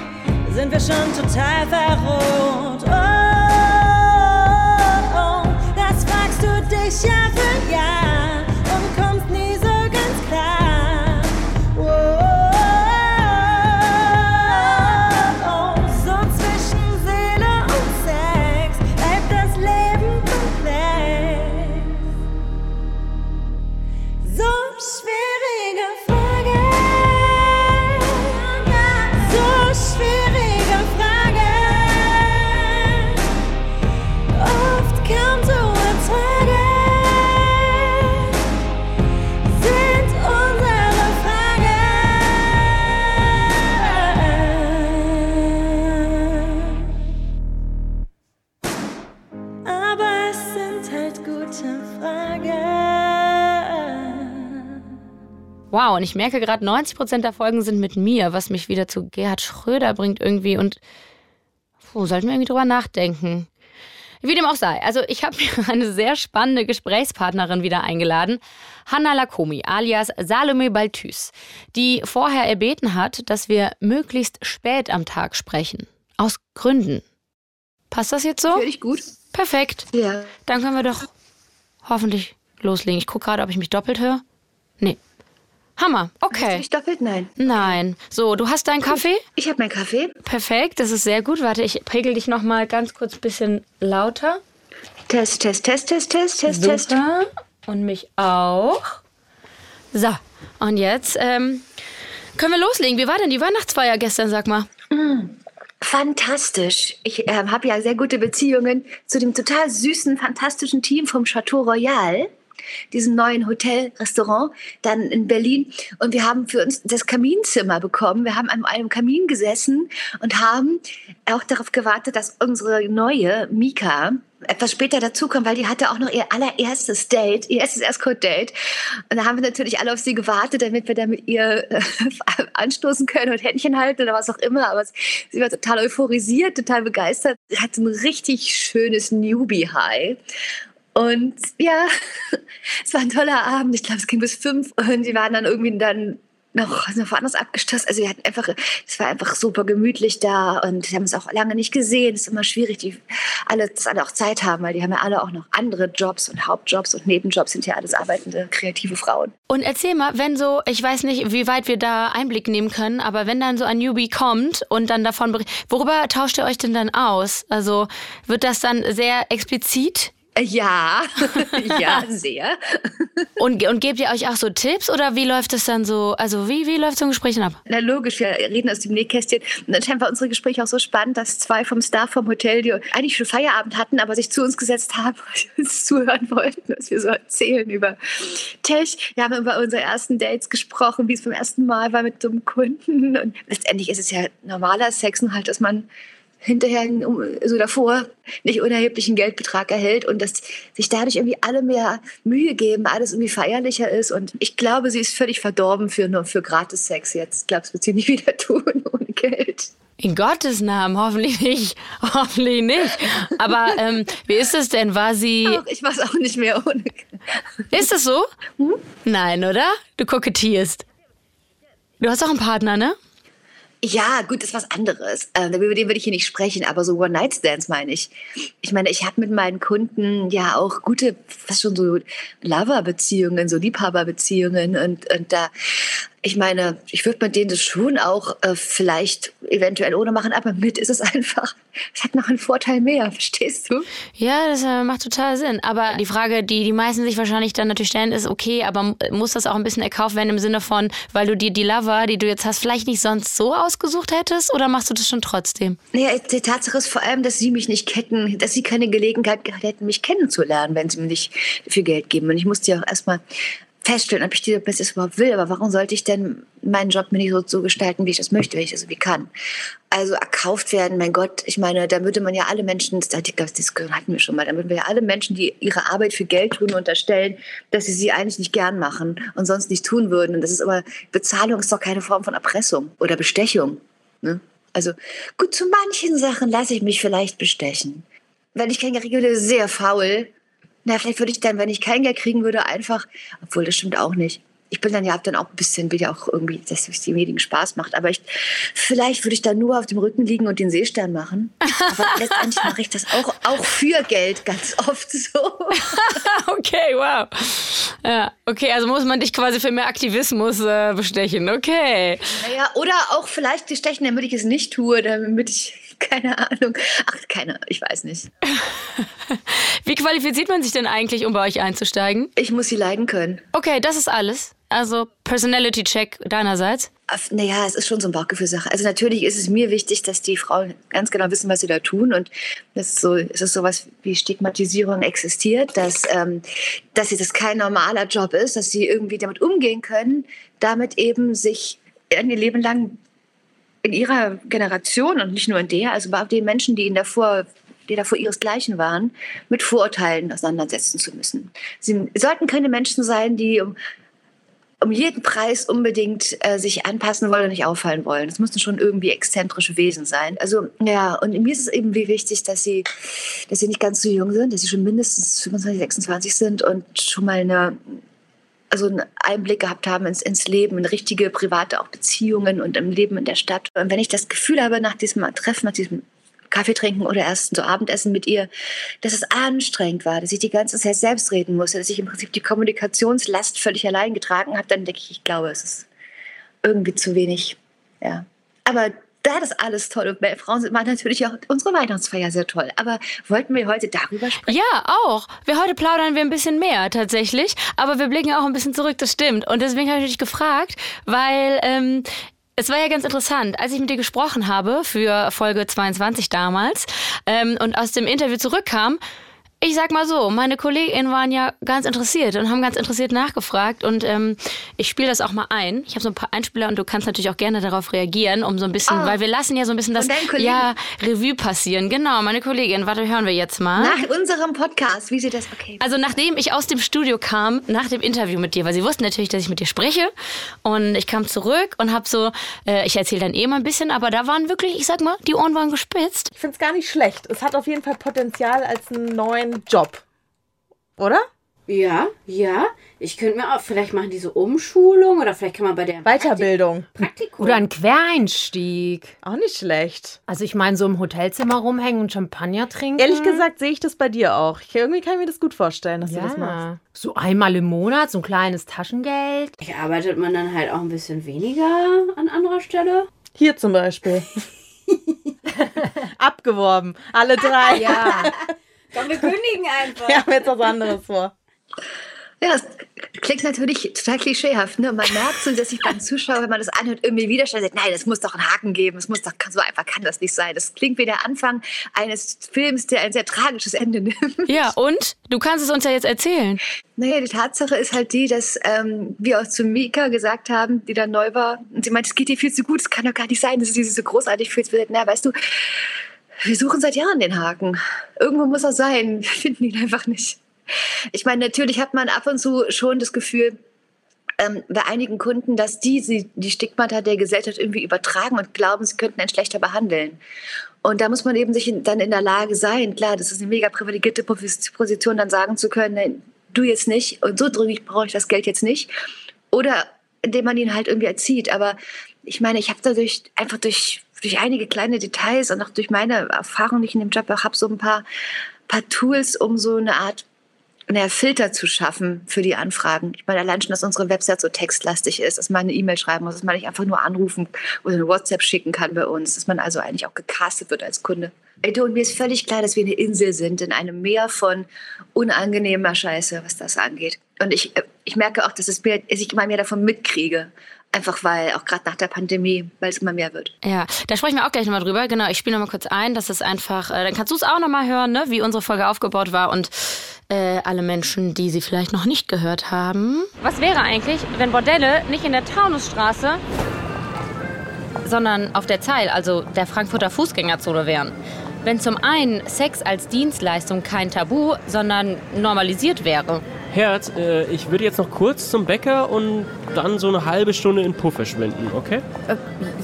Sind wir schon total verroht. Oh, oh, oh, das fragst du dich Jahr für und ich merke gerade, 90 Prozent der Folgen sind mit mir, was mich wieder zu Gerhard Schröder bringt irgendwie. Und puh, sollten wir irgendwie drüber nachdenken. Wie dem auch sei. Also ich habe mir eine sehr spannende Gesprächspartnerin wieder eingeladen. Hanna Lakomi alias Salome Balthus, die vorher erbeten hat, dass wir möglichst spät am Tag sprechen. Aus Gründen. Passt das jetzt so? Für dich gut. Perfekt. Ja. Dann können wir doch hoffentlich loslegen. Ich gucke gerade, ob ich mich doppelt höre. Nee, Hammer, okay. Hast du dich doppelt? Nein. Nein. So, du hast deinen Kaffee? Ich habe meinen Kaffee. Perfekt, das ist sehr gut. Warte, ich pegel dich noch mal ganz kurz ein bisschen lauter. Test, Test, Test, Test, Test, Test, Test. Und mich auch. So, und jetzt ähm, können wir loslegen. Wie war denn die Weihnachtsfeier gestern, sag mal? Mm, fantastisch. Ich äh, habe ja sehr gute Beziehungen zu dem total süßen, fantastischen Team vom Chateau Royal diesem neuen Hotel, Restaurant, dann in Berlin. Und wir haben für uns das Kaminzimmer bekommen. Wir haben an einem Kamin gesessen und haben auch darauf gewartet, dass unsere neue Mika etwas später dazukommt, weil die hatte auch noch ihr allererstes Date, ihr erstes Escort-Date. Und da haben wir natürlich alle auf sie gewartet, damit wir dann mit ihr äh, anstoßen können und Händchen halten oder was auch immer. Aber sie war total euphorisiert, total begeistert. Sie hatte ein richtig schönes Newbie-High. Und ja, es war ein toller Abend. Ich glaube, es ging bis fünf und die waren dann irgendwie dann noch, woanders abgestoßen. Also wir hatten einfach, es war einfach super gemütlich da und wir haben es auch lange nicht gesehen. Es ist immer schwierig, die alle, dass alle auch Zeit haben, weil die haben ja alle auch noch andere Jobs und Hauptjobs und Nebenjobs sind ja alles arbeitende, kreative Frauen. Und erzähl mal, wenn so, ich weiß nicht, wie weit wir da Einblick nehmen können, aber wenn dann so ein Newbie kommt und dann davon berichtet, worüber tauscht ihr euch denn dann aus? Also wird das dann sehr explizit? Ja, ja, sehr. Und, und gebt ihr euch auch so Tipps oder wie läuft es dann so, also wie, wie läuft so ein Gespräch ab? Na logisch, wir reden aus dem Nähkästchen. Und anscheinend war unsere Gespräche auch so spannend, dass zwei vom Staff vom Hotel, die eigentlich schon Feierabend hatten, aber sich zu uns gesetzt haben und uns zuhören wollten, was wir so erzählen über Tech. Wir haben über unsere ersten Dates gesprochen, wie es beim ersten Mal war mit so einem Kunden. Und letztendlich ist es ja normaler Sex und halt, dass man hinterher, so davor, nicht unerheblichen Geldbetrag erhält und dass sich dadurch irgendwie alle mehr Mühe geben, alles irgendwie feierlicher ist. Und ich glaube, sie ist völlig verdorben für nur für Gratis-Sex jetzt. Ich glaube, es wird sie nie wieder tun ohne Geld. In Gottes Namen, hoffentlich nicht. Hoffentlich nicht. Aber ähm, wie ist es denn? War sie. Auch, ich mach's auch nicht mehr ohne. Ist es so? Hm? Nein, oder? Du kokettierst. Du hast auch einen Partner, ne? Ja, gut, ist was anderes. Äh, über den würde ich hier nicht sprechen, aber so One-Night-Stands meine ich. Ich meine, ich habe mit meinen Kunden ja auch gute, fast schon so Lover-Beziehungen, so Liebhaber-Beziehungen und, und da ich meine, ich würde mit denen das schon auch äh, vielleicht eventuell ohne machen, aber mit ist es einfach, es hat noch einen Vorteil mehr, verstehst du? Ja, das äh, macht total Sinn. Aber die Frage, die die meisten sich wahrscheinlich dann natürlich stellen, ist, okay, aber muss das auch ein bisschen erkauft werden im Sinne von, weil du dir die Lover, die du jetzt hast, vielleicht nicht sonst so ausgesucht hättest oder machst du das schon trotzdem? Naja, die Tatsache ist vor allem, dass sie mich nicht kennen, dass sie keine Gelegenheit gehabt hätten, mich kennenzulernen, wenn sie mir nicht viel Geld geben. Und ich musste ja auch erstmal feststellen, ob ich diese Business überhaupt will. Aber warum sollte ich denn meinen Job mir nicht so, gestalten, wie ich das möchte, wenn ich das irgendwie kann? Also erkauft werden, mein Gott, ich meine, da würde man ja alle Menschen, das hatten wir schon mal, da würden wir ja alle Menschen, die ihre Arbeit für Geld tun, unterstellen, dass sie sie eigentlich nicht gern machen und sonst nicht tun würden. Und das ist aber, Bezahlung ist doch keine Form von Erpressung oder Bestechung. Ne? Also gut, zu manchen Sachen lasse ich mich vielleicht bestechen. Wenn ich Geld kriege, sehr faul, na, vielleicht würde ich dann, wenn ich kein Geld kriegen würde, einfach, obwohl das stimmt auch nicht. Ich bin dann ja, hab dann auch ein bisschen, will ja auch irgendwie, dass es die Medien Spaß macht. Aber ich, vielleicht würde ich dann nur auf dem Rücken liegen und den Seestern machen. Aber letztendlich mache ich das auch, auch für Geld ganz oft so. okay, wow. Ja, okay, also muss man dich quasi für mehr Aktivismus äh, bestechen. Okay. Naja, oder auch vielleicht bestechen, damit ich es nicht tue, damit ich keine Ahnung. Ach, keine, ich weiß nicht. Wie qualifiziert man sich denn eigentlich, um bei euch einzusteigen? Ich muss sie leiden können. Okay, das ist alles. Also Personality Check deinerseits? Naja, es ist schon so eine Bauchgefühlsache. Also natürlich ist es mir wichtig, dass die Frauen ganz genau wissen, was sie da tun. Und das ist so, es ist sowas wie Stigmatisierung existiert, dass, ähm, dass das kein normaler Job ist, dass sie irgendwie damit umgehen können, damit eben sich ein Leben lang in ihrer Generation und nicht nur in der, also bei den Menschen, die in der Vor die davor ihresgleichen waren, mit Vorurteilen auseinandersetzen zu müssen. Sie sollten keine Menschen sein, die um, um jeden Preis unbedingt äh, sich anpassen wollen und nicht auffallen wollen. Es müssten schon irgendwie exzentrische Wesen sein. Also ja, und mir ist es eben wie wichtig, dass sie, dass sie nicht ganz so jung sind, dass sie schon mindestens 25, 26 sind und schon mal eine also einen Einblick gehabt haben ins, ins Leben, in richtige private auch Beziehungen und im Leben in der Stadt. Und wenn ich das Gefühl habe, nach diesem Treffen, nach diesem Kaffee trinken oder erst so Abendessen mit ihr, dass es anstrengend war, dass ich die ganze Zeit selbst reden musste, dass ich im Prinzip die Kommunikationslast völlig allein getragen habe, dann denke ich, ich glaube, es ist irgendwie zu wenig. Ja. Aber da das alles toll und Frauen war natürlich auch unsere Weihnachtsfeier sehr toll. Aber wollten wir heute darüber sprechen? Ja, auch. Wir heute plaudern wir ein bisschen mehr tatsächlich, aber wir blicken auch ein bisschen zurück, das stimmt. Und deswegen habe ich dich gefragt, weil ähm, es war ja ganz interessant, als ich mit dir gesprochen habe für Folge 22 damals ähm, und aus dem Interview zurückkam, ich sag mal so, meine KollegInnen waren ja ganz interessiert und haben ganz interessiert nachgefragt und ähm, ich spiele das auch mal ein. Ich habe so ein paar Einspieler und du kannst natürlich auch gerne darauf reagieren, um so ein bisschen, Ah. weil wir lassen ja so ein bisschen das ja, Revue passieren. Genau, meine Kollegin. Warte, hören wir jetzt mal. Nach unserem Podcast, wie sieht das? Okay. Also nachdem ich aus dem Studio kam, nach dem Interview mit dir, weil sie wussten natürlich, dass ich mit dir spreche und ich kam zurück und habe so, äh, ich erzähle dann eh mal ein bisschen, aber da waren wirklich, ich sag mal, die Ohren waren gespitzt. Ich finde es gar nicht schlecht. Es hat auf jeden Fall Potenzial als einen neuen Job. Oder? Ja, ja. Ich könnte mir auch, vielleicht machen die so Umschulung oder vielleicht kann man bei der Weiterbildung. Praktikum. Oder ein Quereinstieg. Auch nicht schlecht. Also ich meine, so im Hotelzimmer rumhängen und Champagner trinken. Ehrlich gesagt sehe ich das bei dir auch. Ich, irgendwie kann ich mir das gut vorstellen, dass du das machst. ja. So einmal im Monat, so ein kleines Taschengeld. Ich arbeitet man dann halt auch ein bisschen weniger an anderer Stelle. Hier zum Beispiel. Abgeworben. Alle drei. Ja. Komm, wir kündigen einfach. Wir haben jetzt was anderes vor. Ja, es klingt natürlich total klischeehaft, ne? Man merkt so, dass sich beim Zuschauer, wenn man das anhört, irgendwie Widerstand sagt, nein, es muss doch einen Haken geben, es muss doch, so einfach kann das nicht sein. Das klingt wie der Anfang eines Films, der ein sehr tragisches Ende nimmt. Ja, und? Du kannst es uns ja jetzt erzählen. Naja, die Tatsache ist halt die, dass ähm, wir auch zu Mika gesagt haben, die dann neu war, und sie meint, es geht dir viel zu gut, es kann doch gar nicht sein, dass du dich so großartig fühlst. Wir sagten, Na, weißt du, wir suchen seit Jahren den Haken. Irgendwo muss er sein. Wir finden ihn einfach nicht. Ich meine, natürlich hat man ab und zu schon das Gefühl, ähm, bei einigen Kunden, dass die sie die Stigmata der Gesellschaft irgendwie übertragen und glauben, sie könnten einen schlechter behandeln. Und da muss man eben sich in, dann in der Lage sein, klar, das ist eine mega privilegierte Pos- Position, dann sagen zu können, nein, du jetzt nicht und so dringend brauche ich das Geld jetzt nicht. Oder indem man ihn halt irgendwie erzieht. Aber ich meine, ich habe dadurch einfach durch, durch einige kleine Details und auch durch meine Erfahrung, die ich in dem Job auch habe, so ein paar, paar Tools, um so eine Art naja, Filter zu schaffen für die Anfragen. Ich meine, allein schon, dass unsere Website so textlastig ist, dass man eine E-Mail schreiben muss, dass man nicht einfach nur anrufen oder eine WhatsApp schicken kann bei uns, dass man also eigentlich auch gecastet wird als Kunde. Ey, du, und mir ist völlig klar, dass wir eine Insel sind in einem Meer von unangenehmer Scheiße, was das angeht. Und ich, äh, ich merke auch, dass, es mir, dass ich immer mehr davon mitkriege. Einfach weil, auch gerade nach der Pandemie, weil es immer mehr wird. Ja, da sprechen wir auch gleich nochmal drüber. Genau, ich spiele nochmal kurz ein, dass es einfach, äh, dann kannst du es auch nochmal hören, ne, wie unsere Folge aufgebaut war und äh, alle Menschen, die sie vielleicht noch nicht gehört haben. Was wäre eigentlich, wenn Bordelle nicht in der Taunusstraße, sondern auf der Zeil, also der Frankfurter Fußgängerzone wären? Wenn zum einen Sex als Dienstleistung kein Tabu, sondern normalisiert wäre. Herz, äh, ich würde jetzt noch kurz zum Bäcker und dann so eine halbe Stunde in Puff verschwinden, okay? Äh,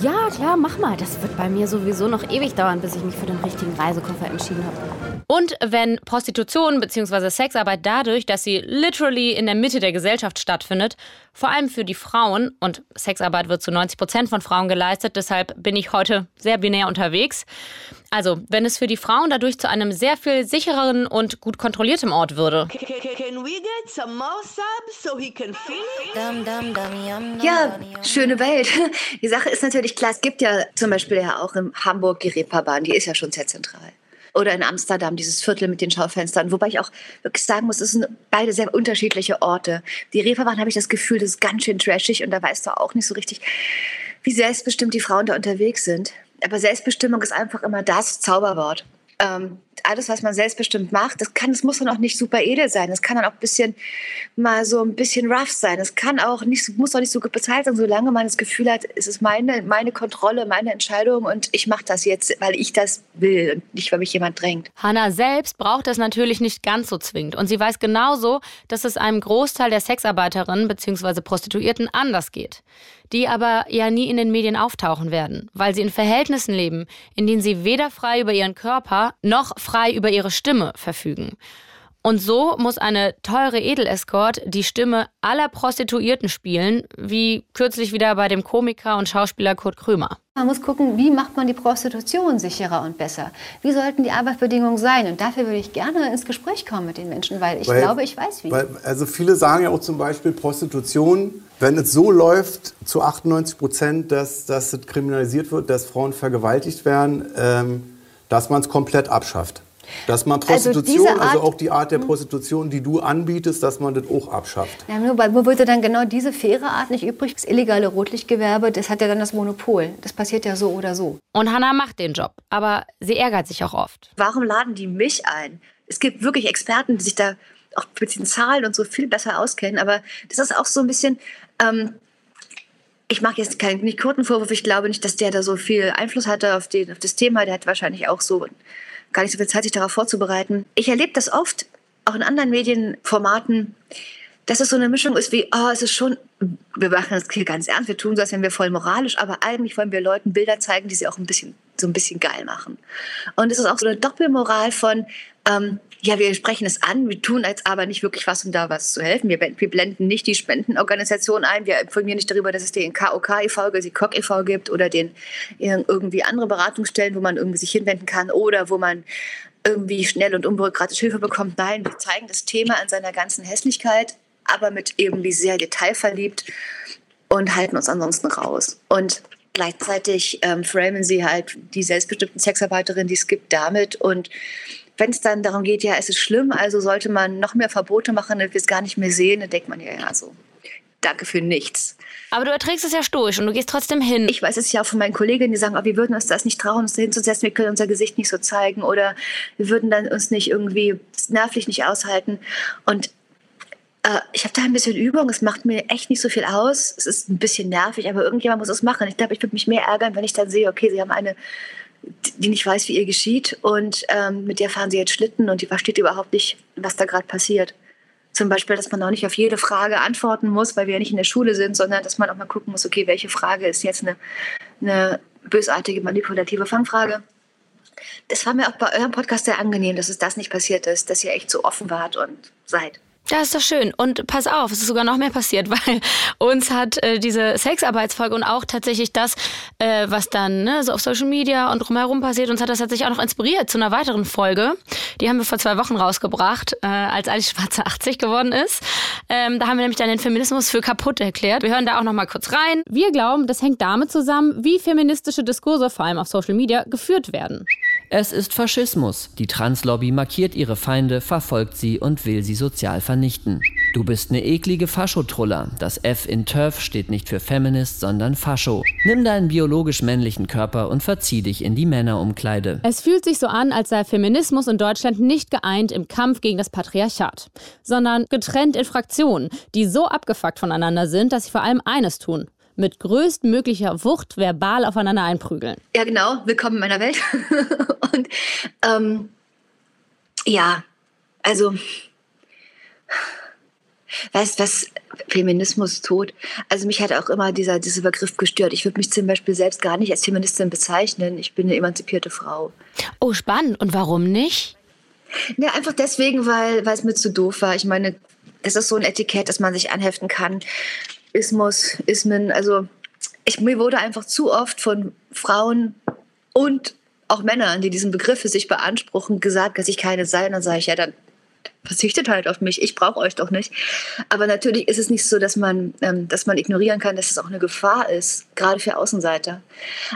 ja, klar, mach mal. Das wird bei mir sowieso noch ewig dauern, bis ich mich für den richtigen Reisekoffer entschieden habe. Und wenn Prostitution bzw. Sexarbeit dadurch, dass sie literally in der Mitte der Gesellschaft stattfindet, vor allem für die Frauen, und Sexarbeit wird zu 90 Prozent von Frauen geleistet, deshalb bin ich heute sehr binär unterwegs. Also, wenn es für die Frauen dadurch zu einem sehr viel sichereren und gut kontrolliertem Ort würde. Can we get some more subs so he can finish? Ja, schöne Welt. Die Sache ist natürlich klar, es gibt ja zum Beispiel ja auch in Hamburg die Reeperbahn, die ist ja schon sehr zentral. Oder in Amsterdam dieses Viertel mit den Schaufenstern, wobei ich auch wirklich sagen muss, es sind beide sehr unterschiedliche Orte. Die Reeperbahn habe ich das Gefühl, das ist ganz schön trashig und da weißt du auch nicht so richtig, wie selbstbestimmt die Frauen da unterwegs sind. Aber Selbstbestimmung ist einfach immer das Zauberwort. Ähm, alles, was man selbstbestimmt macht, das kann, das muss dann auch nicht super edel sein. Das kann dann auch ein bisschen mal so ein bisschen rough sein. Es kann auch nicht, muss auch nicht so gut bezahlt sein, solange man das Gefühl hat, es ist meine, meine Kontrolle, meine Entscheidung und ich mache das jetzt, weil ich das will und nicht, weil mich jemand drängt. Hannah selbst braucht es natürlich nicht ganz so zwingend. Und sie weiß genauso, dass es einem Großteil der Sexarbeiterinnen bzw. Prostituierten anders geht. Die aber ja nie in den Medien auftauchen werden, weil sie in Verhältnissen leben, in denen sie weder frei über ihren Körper noch frei über ihre Stimme verfügen. Und so muss eine teure Edelescort die Stimme aller Prostituierten spielen, wie kürzlich wieder bei dem Komiker und Schauspieler Kurt Krömer. Man muss gucken, wie macht man die Prostitution sicherer und besser? Wie sollten die Arbeitsbedingungen sein? Und dafür würde ich gerne ins Gespräch kommen mit den Menschen, weil ich Weil- glaube, ich weiß wie. Weil, also viele sagen ja auch zum Beispiel Prostitution, wenn es so läuft zu 98 Prozent, dass, dass es kriminalisiert wird, dass Frauen vergewaltigt werden, ähm, dass man es komplett abschafft. Dass man Also Prostitution, also, Art- auch die Art der Prostitution, die du anbietest, dass man das auch abschafft. Ja, nur weil nur würde dann genau diese faire Art nicht übrig. Das illegale Rotlichtgewerbe, das hat ja dann das Monopol. Das passiert ja so oder so. Und Hannah macht den Job, aber sie ärgert sich auch oft. Warum laden die mich ein? Es gibt wirklich Experten, die sich da auch mit den Zahlen und so viel besser auskennen, aber das ist auch so ein bisschen. Ähm, ich mache jetzt keinen nicht Kurtenvorwurf. Ich glaube nicht, dass der da so viel Einfluss hatte auf, den, auf das Thema. Der hat wahrscheinlich auch so gar nicht so viel Zeit, sich darauf vorzubereiten. Ich erlebe das oft, auch in anderen Medienformaten, dass es so eine Mischung ist wie, oh, es ist schon, wir machen das hier ganz ernst, wir tun so, als wären wir voll moralisch, aber eigentlich wollen wir Leuten Bilder zeigen, die sie auch ein bisschen, so ein bisschen geil machen. Und es ist auch so eine Doppelmoral von, ähm, ja, wir sprechen es an, wir tun jetzt aber nicht wirklich was, um da was zu helfen. Wir, wir blenden nicht die Spendenorganisation ein, wir informieren nicht darüber, dass es den KOK e.V., die KOK e.V. gibt oder den irgendwie andere Beratungsstellen, wo man irgendwie sich hinwenden kann oder wo man irgendwie schnell und unbürokratisch Hilfe bekommt. Nein, wir zeigen das Thema in seiner ganzen Hässlichkeit, aber mit irgendwie sehr detailverliebt und halten uns ansonsten raus. Und gleichzeitig ähm, framen sie halt die selbstbestimmten Sexarbeiterinnen, die es gibt, damit. Und wenn es dann darum geht, ja, es ist schlimm, also sollte man noch mehr Verbote machen, damit wir es gar nicht mehr sehen, dann denkt man ja, ja, so, danke für nichts. Aber du erträgst es ja stoisch und du gehst trotzdem hin. Ich weiß es ja auch von meinen Kolleginnen, die sagen, oh, wir würden uns das nicht trauen, uns da hinzusetzen, wir können unser Gesicht nicht so zeigen oder wir würden dann uns nicht irgendwie nervlich nicht aushalten. Und äh, ich habe da ein bisschen Übung, es macht mir echt nicht so viel aus. Es ist ein bisschen nervig, aber irgendjemand muss es machen. Ich glaube, ich würde mich mehr ärgern, wenn ich dann sehe, okay, sie haben eine, die nicht weiß, wie ihr geschieht und ähm, mit der fahren sie jetzt Schlitten und die versteht überhaupt nicht, was da gerade passiert. Zum Beispiel, dass man auch nicht auf jede Frage antworten muss, weil wir ja nicht in der Schule sind, sondern dass man auch mal gucken muss, okay, welche Frage ist jetzt eine, eine bösartige, manipulative Fangfrage. Das war mir auch bei eurem Podcast sehr angenehm, dass es das nicht passiert ist, dass ihr echt so offen wart und seid. Ja, ist doch schön. Und pass auf, es ist sogar noch mehr passiert, weil uns hat äh, diese Sexarbeitsfolge und auch tatsächlich das, äh, was dann ne, so auf Social Media und drumherum passiert, uns hat das tatsächlich auch noch inspiriert zu einer weiteren Folge. Die haben wir vor zwei Wochen rausgebracht, äh, als Alice Schwarze 80 geworden ist. Ähm, da haben wir nämlich dann den Feminismus für kaputt erklärt. Wir hören da auch noch mal kurz rein. Wir glauben, das hängt damit zusammen, wie feministische Diskurse, vor allem auf Social Media, geführt werden. Es ist Faschismus. Die Translobby markiert ihre Feinde, verfolgt sie und will sie sozial vernichten. Du bist eine eklige Faschotruller. Das F in TERF steht nicht für Feminist, sondern Fascho. Nimm deinen biologisch männlichen Körper und verzieh dich in die Männerumkleide. Es fühlt sich so an, als sei Feminismus in Deutschland nicht geeint im Kampf gegen das Patriarchat, sondern getrennt in Fraktionen, die so abgefuckt voneinander sind, dass sie vor allem eines tun. Mit größtmöglicher Wucht verbal aufeinander einprügeln. Ja, genau. Willkommen in meiner Welt. und ähm, ja, also, weißt was Feminismus tot? Also mich hat auch immer dieser, dieser Begriff gestört. Ich würde mich zum Beispiel selbst gar nicht als Feministin bezeichnen. Ich bin eine emanzipierte Frau. Oh, spannend. Und warum nicht? Ja, einfach deswegen, weil, weil es mir zu doof war. Ich meine, es ist so ein Etikett, das man sich anheften kann. Ismus, Ismen, also ich, mir wurde einfach zu oft von Frauen und auch Männern, die diesen Begriff für sich beanspruchen, gesagt, dass ich keine sei. Und dann sage ich, ja, dann verzichtet halt auf mich. Ich brauche euch doch nicht. Aber natürlich ist es nicht so, dass man, ähm, dass man ignorieren kann, dass es auch eine Gefahr ist, gerade für Außenseiter.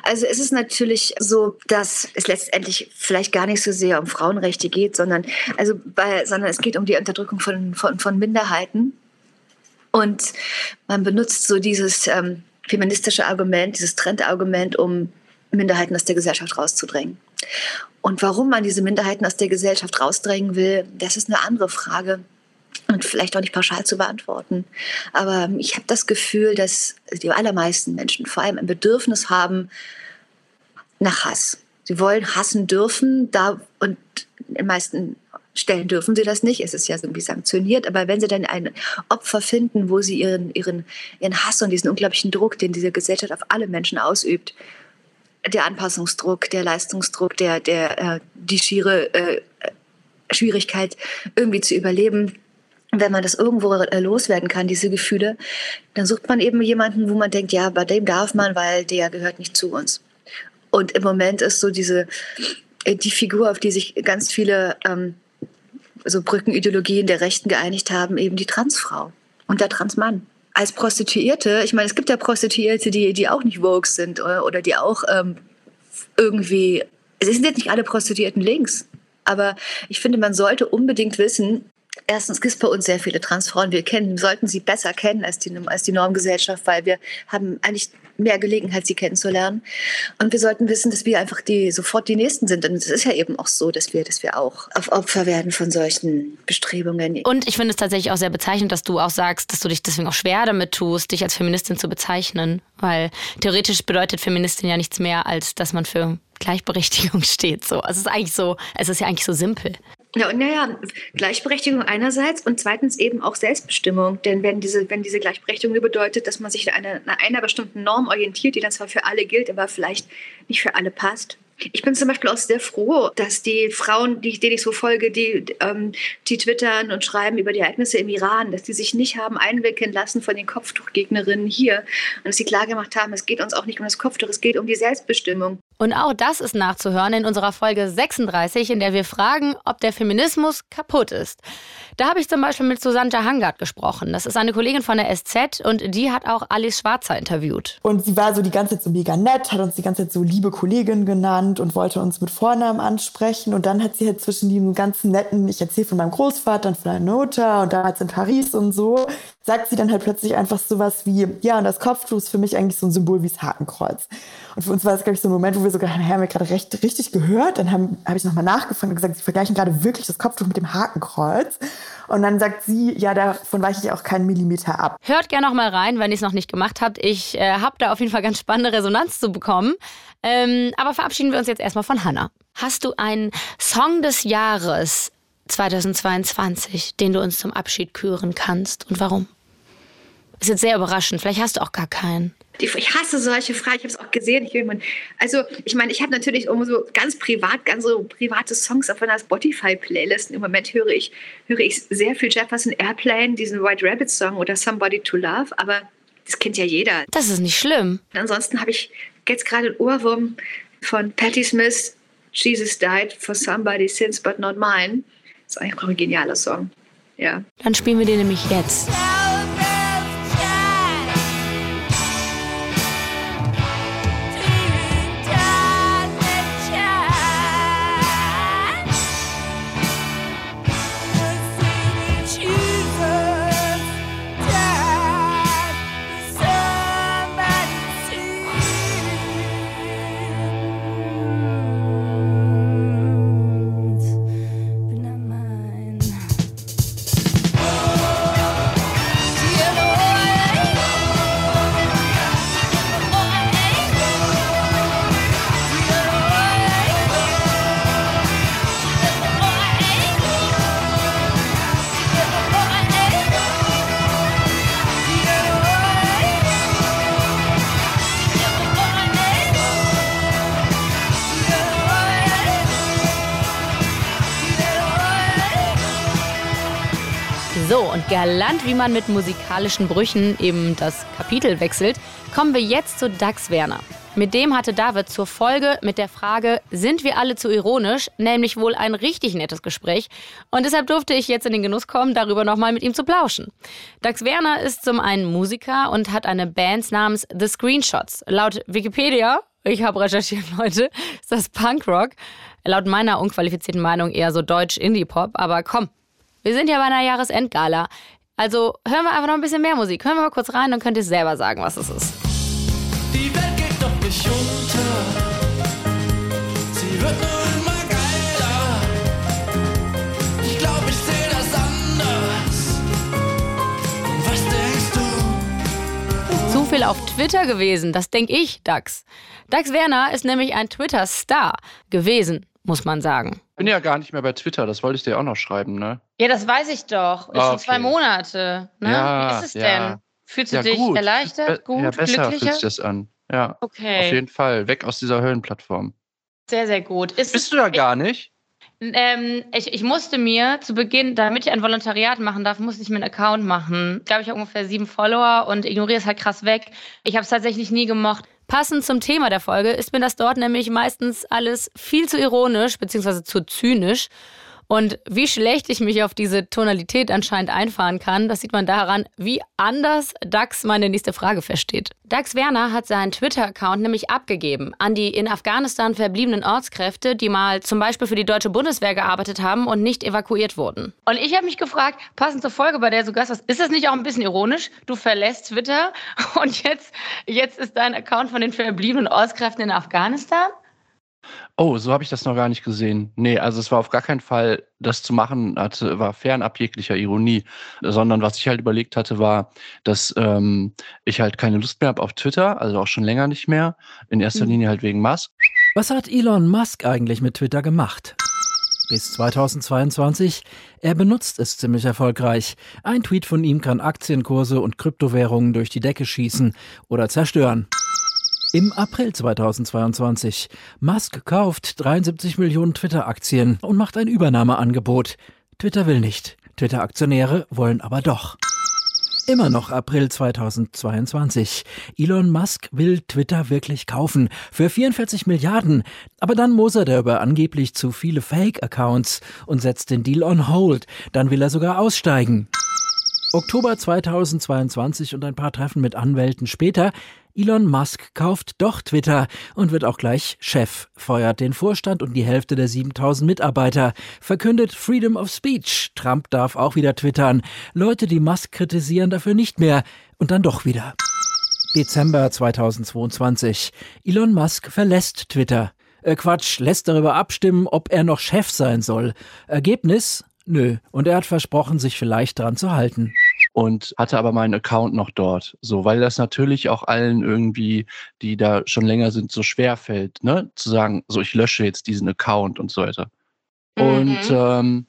Also es ist natürlich so, dass es letztendlich vielleicht gar nicht so sehr um Frauenrechte geht, sondern, also bei, sondern es geht um die Unterdrückung von, von, von Minderheiten. Und man benutzt so dieses ähm, feministische Argument, dieses Trendargument, um Minderheiten aus der Gesellschaft rauszudrängen. Und warum man diese Minderheiten aus der Gesellschaft rausdrängen will, das ist eine andere Frage und vielleicht auch nicht pauschal zu beantworten. Aber ich habe das Gefühl, dass die allermeisten Menschen vor allem ein Bedürfnis haben nach Hass. Sie wollen hassen dürfen, da und in den meisten Stellen dürfen sie das nicht. Es ist ja irgendwie sanktioniert. Aber wenn sie dann ein Opfer finden, wo sie ihren, ihren, ihren Hass und diesen unglaublichen Druck, den diese Gesellschaft auf alle Menschen ausübt, der Anpassungsdruck, der Leistungsdruck, der, der, äh, die schiere äh, Schwierigkeit, irgendwie zu überleben. Wenn man das irgendwo äh, loswerden kann, diese Gefühle, dann sucht man eben jemanden, wo man denkt, ja, bei dem darf man, weil der gehört nicht zu uns. Und im Moment ist so diese, äh, die Figur, auf die sich ganz viele ähm, so Brückenideologien der Rechten geeinigt haben, eben die Transfrau und der Transmann. Als Prostituierte, ich meine, es gibt ja Prostituierte, die, die auch nicht Vogue sind oder, oder die auch ähm, irgendwie, es sind jetzt nicht alle Prostituierten links, aber ich finde, man sollte unbedingt wissen, Erstens gibt es bei uns sehr viele Transfrauen. Wir kennen, sollten sie besser kennen als die, als die Normgesellschaft, weil wir haben eigentlich mehr Gelegenheit, sie kennenzulernen. Und wir sollten wissen, dass wir einfach die, sofort die Nächsten sind. Und es ist ja eben auch so, dass wir, dass wir auch auf Opfer werden von solchen Bestrebungen. Und ich finde es tatsächlich auch sehr bezeichnend, dass du auch sagst, dass du dich deswegen auch schwer damit tust, dich als Feministin zu bezeichnen. Weil theoretisch bedeutet Feministin ja nichts mehr, als dass man für Gleichberechtigung steht. So. Also es ist eigentlich so, es ist ja eigentlich so simpel. Ja, und naja, Gleichberechtigung einerseits und zweitens eben auch Selbstbestimmung. Denn wenn diese, wenn diese Gleichberechtigung nur bedeutet, dass man sich an einer, einer bestimmten Norm orientiert, die dann zwar für alle gilt, aber vielleicht nicht für alle passt, ich bin zum Beispiel auch sehr froh, dass die Frauen, die, denen ich so folge, die, ähm, die twittern und schreiben über die Ereignisse im Iran, dass die sich nicht haben einwickeln lassen von den Kopftuchgegnerinnen hier und dass sie klargemacht haben, es geht uns auch nicht um das Kopftuch, es geht um die Selbstbestimmung. Und auch das ist nachzuhören in unserer Folge 36, in der wir fragen, ob der Feminismus kaputt ist. Da habe ich zum Beispiel mit Susanne Jahangard gesprochen. Das ist eine Kollegin von der SZ und die hat auch Alice Schwarzer interviewt. Und sie war so die ganze Zeit so mega nett, hat uns die ganze Zeit so liebe Kollegin genannt und wollte uns mit Vornamen ansprechen. Und dann hat sie halt zwischen diesem ganzen netten, ich erzähle von meinem Großvater und von einer Nota und damals in Paris und so, sagt sie dann halt plötzlich einfach sowas wie, ja, und das Kopftuch ist für mich eigentlich so ein Symbol wie das Hakenkreuz. Und für uns war das, glaube ich, so ein Moment, wo wir sogar, haben wir gerade recht, richtig gehört. Dann habe hab ich nochmal nachgefragt und gesagt, sie vergleichen gerade wirklich das Kopftuch mit dem Hakenkreuz. Und dann sagt sie, ja, davon weiche ich auch keinen Millimeter ab. Hört gerne noch mal rein, wenn ihr es noch nicht gemacht habt. Ich äh, habe da auf jeden Fall ganz spannende Resonanz zu bekommen. Ähm, aber verabschieden wir uns jetzt erstmal von Hannah. Hast du einen Song des Jahres 2022, den du uns zum Abschied küren kannst und warum? Ist jetzt sehr überraschend. Vielleicht hast du auch gar keinen. Ich hasse solche Fragen. Ich habe es auch gesehen. Ich mein, also, ich meine, ich habe natürlich immer so ganz privat, ganz so private Songs auf einer Spotify-Playlist. Im Moment höre ich, höre ich sehr viel Jefferson Airplane, diesen White Rabbit Song oder Somebody to Love. Aber das kennt ja jeder. Das ist nicht schlimm. Ansonsten habe ich jetzt gerade einen Ohrwurm von Patti Smith, Jesus Died for Somebody's Sins But Not Mine. Das ist eigentlich auch ein genialer Song. Ja. Dann spielen wir den nämlich jetzt. So, galant, wie man mit musikalischen Brüchen eben das Kapitel wechselt, kommen wir jetzt zu Dax Werner. Mit dem hatte David zur Folge mit der Frage, sind wir alle zu ironisch, nämlich wohl ein richtig nettes Gespräch. Und deshalb durfte ich jetzt in den Genuss kommen, darüber nochmal mit ihm zu plauschen. Dax Werner ist zum einen Musiker und hat eine Band namens The Screenshots. Laut Wikipedia, ich habe recherchiert, Leute, ist das Punkrock. Laut meiner unqualifizierten Meinung eher so Deutsch-Indie-Pop. Aber komm, wir sind ja bei einer Jahresendgala. Also hören wir einfach noch ein bisschen mehr Musik. Hören wir mal kurz rein, dann könnt ihr selber sagen, was es ist. Die Welt geht doch nicht unter. Sie wird nur immer geiler. Ich glaube, ich sehe das anders. Und was denkst du? Zu viel auf Twitter gewesen, das denke ich, Dax. Dax Werner ist nämlich ein Twitter-Star gewesen, muss man sagen. Ich bin ja gar nicht mehr bei Twitter, das wollte ich dir auch noch schreiben, ne? Ja, das weiß ich doch. Ist schon okay. zwei Monate. Ne? Ja, Wie ist es ja. denn? Fühlst du Ja, dich gut. erleichtert, gut, ja, besser glücklicher? fühlt sich das an. Ja, Okay. auf jeden Fall. Weg aus dieser Höllenplattform. Sehr, sehr gut. Ist Bist du da gar nicht? Ähm, ich, ich musste mir zu Beginn, damit ich ein Volontariat machen darf, musste ich mir einen Account machen. Ich glaube, ich habe ungefähr sieben Follower und ignoriere es halt krass weg. Ich habe es tatsächlich nie gemocht. Passend zum Thema der Folge ist mir das dort nämlich meistens alles viel zu ironisch bzw. zu zynisch. Und wie schlecht ich mich auf diese Tonalität anscheinend einfahren kann, das sieht man daran, wie anders Dax meine nächste Frage versteht. Dax Werner hat seinen Twitter-Account nämlich abgegeben an die in Afghanistan verbliebenen Ortskräfte, die mal zum Beispiel für die deutsche Bundeswehr gearbeitet haben und nicht evakuiert wurden. Und ich habe mich gefragt, passend zur Folge, bei der du Gast warst, ist das nicht auch ein bisschen ironisch? Du verlässt Twitter und jetzt, jetzt ist dein Account von den verbliebenen Ortskräften in Afghanistan? Oh, so habe ich das noch gar nicht gesehen. Nee, also es war auf gar keinen Fall, das zu machen, hatte, war fernab jeglicher Ironie, sondern was ich halt überlegt hatte, war, dass ähm, ich halt keine Lust mehr habe auf Twitter, also auch schon länger nicht mehr, in erster Mhm. Linie halt wegen Musk. Was hat Elon Musk eigentlich mit Twitter gemacht? Bis 2022. Er benutzt es ziemlich erfolgreich. Ein Tweet von ihm kann Aktienkurse und Kryptowährungen durch die Decke schießen oder zerstören. Im April 2022. Musk kauft 73 Millionen Twitter-Aktien und macht ein Übernahmeangebot. Twitter will nicht. Twitter-Aktionäre wollen aber doch. Immer noch April 2022. Elon Musk will Twitter wirklich kaufen. Für 44 Milliarden. Aber dann mosert er über angeblich zu viele Fake-Accounts und setzt den Deal on hold. Dann will er sogar aussteigen. Oktober 2022 und ein paar Treffen mit Anwälten später. Elon Musk kauft doch Twitter und wird auch gleich Chef, feuert den Vorstand und die Hälfte der 7000 Mitarbeiter, verkündet Freedom of Speech. Trump darf auch wieder twittern. Leute, die Musk kritisieren, dafür nicht mehr. Und dann doch wieder. Dezember 2022. Elon Musk verlässt Twitter. Äh, Quatsch, lässt darüber abstimmen, ob er noch Chef sein soll. Ergebnis? Nö. Und er hat versprochen, sich vielleicht dran zu halten. und hatte aber meinen Account noch dort. So, weil das natürlich auch allen irgendwie, die da schon länger sind, so schwer fällt, ne, zu sagen, so ich lösche jetzt diesen Account und so weiter. Und ähm,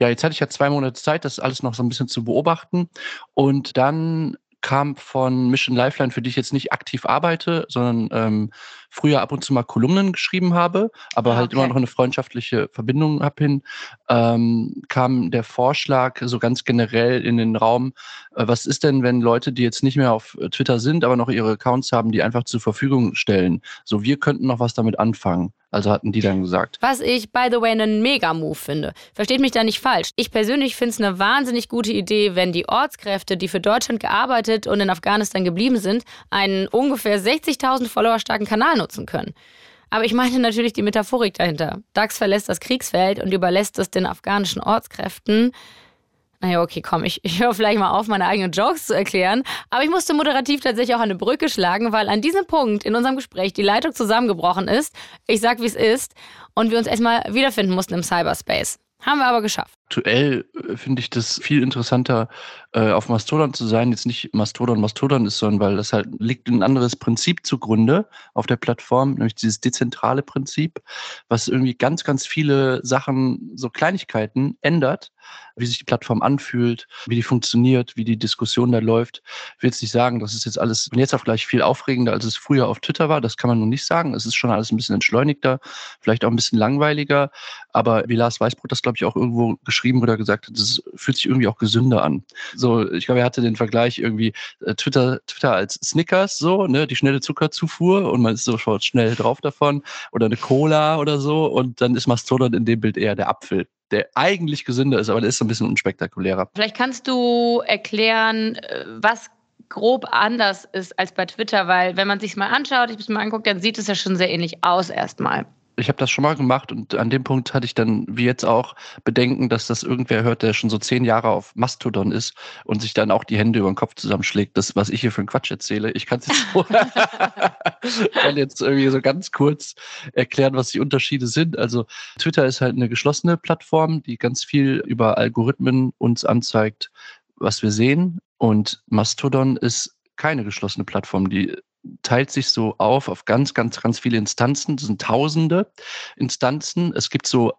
ja, jetzt hatte ich ja zwei Monate Zeit, das alles noch so ein bisschen zu beobachten. Und dann kam von Mission Lifeline, für die ich jetzt nicht aktiv arbeite, sondern ähm, früher ab und zu mal Kolumnen geschrieben habe, aber halt immer noch eine freundschaftliche Verbindung habe hin, ähm, kam der Vorschlag so ganz generell in den Raum, äh, was ist denn, wenn Leute, die jetzt nicht mehr auf äh, Twitter sind, aber noch ihre Accounts haben, die einfach zur Verfügung stellen? So, wir könnten noch was damit anfangen. Also hatten die dann gesagt. Was ich, by the way, einen Mega-Move finde. Versteht mich da nicht falsch. Ich persönlich finde es eine wahnsinnig gute Idee, wenn die Ortskräfte, die für Deutschland gearbeitet und in Afghanistan geblieben sind, einen ungefähr 60.000 Follower starken Kanal nutzen können. Aber ich meine natürlich die Metaphorik dahinter. Dax verlässt das Kriegsfeld und überlässt es den afghanischen Ortskräften. Naja, okay, komm, ich, ich höre vielleicht mal auf, meine eigenen Jokes zu erklären. Aber ich musste moderativ tatsächlich auch eine Brücke schlagen, weil an diesem Punkt in unserem Gespräch die Leitung zusammengebrochen ist. Ich sag, wie es ist. Und wir uns erstmal wiederfinden mussten im Cyberspace. Haben wir aber geschafft. Aktuell äh, finde ich das viel interessanter, äh, auf Mastodon zu sein. Jetzt nicht Mastodon Mastodon ist, sondern weil das halt liegt ein anderes Prinzip zugrunde auf der Plattform, nämlich dieses dezentrale Prinzip, was irgendwie ganz, ganz viele Sachen, so Kleinigkeiten ändert, wie sich die Plattform anfühlt, wie die funktioniert, wie die Diskussion da läuft. Ich will jetzt nicht sagen, das ist jetzt alles von jetzt auf gleich viel aufregender, als es früher auf Twitter war. Das kann man nun nicht sagen. Es ist schon alles ein bisschen entschleunigter, vielleicht auch ein bisschen langweiliger. Aber wie Lars Weißbrot das, glaube ich, auch irgendwo geschrieben oder gesagt hat, es fühlt sich irgendwie auch gesünder an. So, ich glaube, er hatte den Vergleich irgendwie äh, Twitter, Twitter als Snickers, so, ne, die schnelle Zuckerzufuhr und man ist sofort schnell drauf davon oder eine Cola oder so und dann ist Mastodon in dem Bild eher der Apfel, der eigentlich gesünder ist, aber der ist so ein bisschen unspektakulärer. Vielleicht kannst du erklären, äh, was grob anders ist als bei Twitter, weil wenn man sich mal anschaut, ich es mal anguckt, dann sieht es ja schon sehr ähnlich aus erstmal. Ich habe das schon mal gemacht und an dem Punkt hatte ich dann, wie jetzt auch, Bedenken, dass das irgendwer hört, der schon so zehn Jahre auf Mastodon ist und sich dann auch die Hände über den Kopf zusammenschlägt. Das, was ich hier für einen Quatsch erzähle. Ich kann es jetzt, so kann jetzt irgendwie so ganz kurz erklären, was die Unterschiede sind. Also Twitter ist halt eine geschlossene Plattform, die ganz viel über Algorithmen uns anzeigt, was wir sehen. Und Mastodon ist keine geschlossene Plattform, die teilt sich so auf auf ganz, ganz, ganz viele Instanzen. Das sind tausende Instanzen. Es gibt so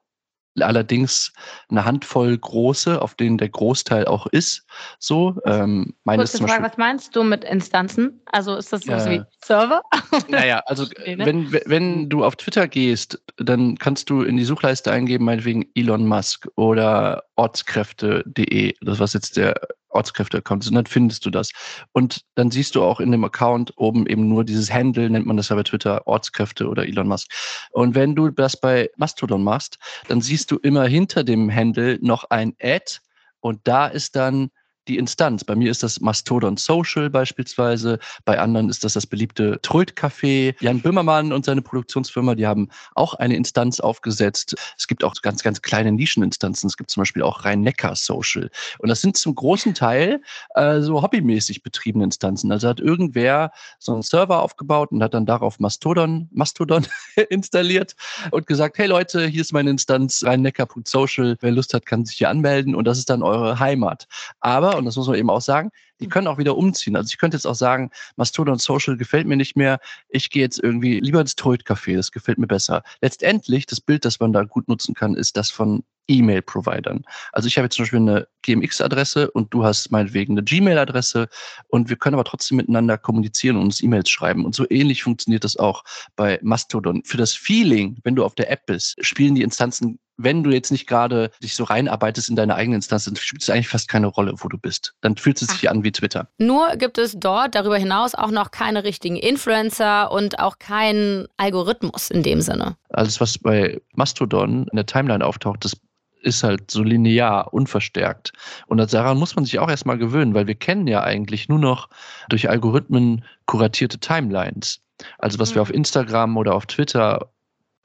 allerdings eine Handvoll große, auf denen der Großteil auch ist. So, ähm, meine Kurze Frage, was meinst du mit Instanzen? Also ist das Äh, wie Server? Naja, also ne? wenn, wenn du auf Twitter gehst, dann kannst du in die Suchleiste eingeben, meinetwegen Elon Musk oder ortskräfte.de, das was jetzt der Ortskräfte-Account ist, und dann findest du das. Und dann siehst du auch in dem Account oben eben nur dieses Handle, nennt man das ja bei Twitter, Ortskräfte oder Elon Musk. Und wenn du das bei Mastodon machst, dann siehst du immer hinter dem Handle noch ein Ad und da ist dann die Instanz. Bei mir ist das Mastodon Social beispielsweise, bei anderen ist das das beliebte Tröd Café. Jan Böhmermann und seine Produktionsfirma, die haben auch eine Instanz aufgesetzt. Es gibt auch ganz, ganz kleine Nischeninstanzen. Es gibt zum Beispiel auch Rhein-Neckar Social. Und das sind zum großen Teil äh, so hobbymäßig betriebene Instanzen. Also hat irgendwer so einen Server aufgebaut und hat dann darauf Mastodon, Mastodon installiert und gesagt, hey Leute, hier ist meine Instanz rhein-neckar.social. Wer Lust hat, kann sich hier anmelden und das ist dann eure Heimat. Aber, und das muss man eben auch sagen, die können auch wieder umziehen. Also ich könnte jetzt auch sagen, Mastodon Social gefällt mir nicht mehr. Ich gehe jetzt irgendwie lieber ins Troid-Café, das gefällt mir besser. Letztendlich, das Bild, das man da gut nutzen kann, ist das von E-Mail-Providern. Also ich habe jetzt zum Beispiel eine GMX-Adresse und du hast meinetwegen eine Gmail-Adresse und wir können aber trotzdem miteinander kommunizieren und uns E-Mails schreiben. Und so ähnlich funktioniert das auch bei Mastodon. Für das Feeling, wenn du auf der App bist, spielen die Instanzen wenn du jetzt nicht gerade dich so reinarbeitest in deine eigene Instanz, dann spielt es eigentlich fast keine Rolle, wo du bist. Dann fühlt es sich an wie Twitter. Nur gibt es dort darüber hinaus auch noch keine richtigen Influencer und auch keinen Algorithmus in dem Sinne. Alles, was bei Mastodon in der Timeline auftaucht, das ist halt so linear, unverstärkt. Und daran muss man sich auch erstmal gewöhnen, weil wir kennen ja eigentlich nur noch durch Algorithmen kuratierte Timelines. Also was wir auf Instagram oder auf Twitter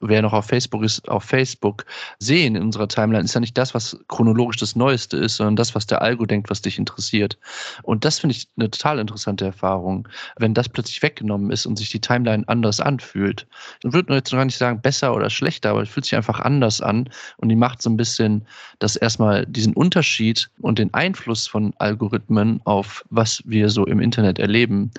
wer noch auf Facebook ist, auf Facebook sehen in unserer Timeline, ist ja nicht das, was chronologisch das Neueste ist, sondern das, was der Algo denkt, was dich interessiert. Und das finde ich eine total interessante Erfahrung, wenn das plötzlich weggenommen ist und sich die Timeline anders anfühlt. Ich würde jetzt noch gar nicht sagen besser oder schlechter, aber es fühlt sich einfach anders an und die macht so ein bisschen das erstmal diesen Unterschied und den Einfluss von Algorithmen auf was wir so im Internet erleben,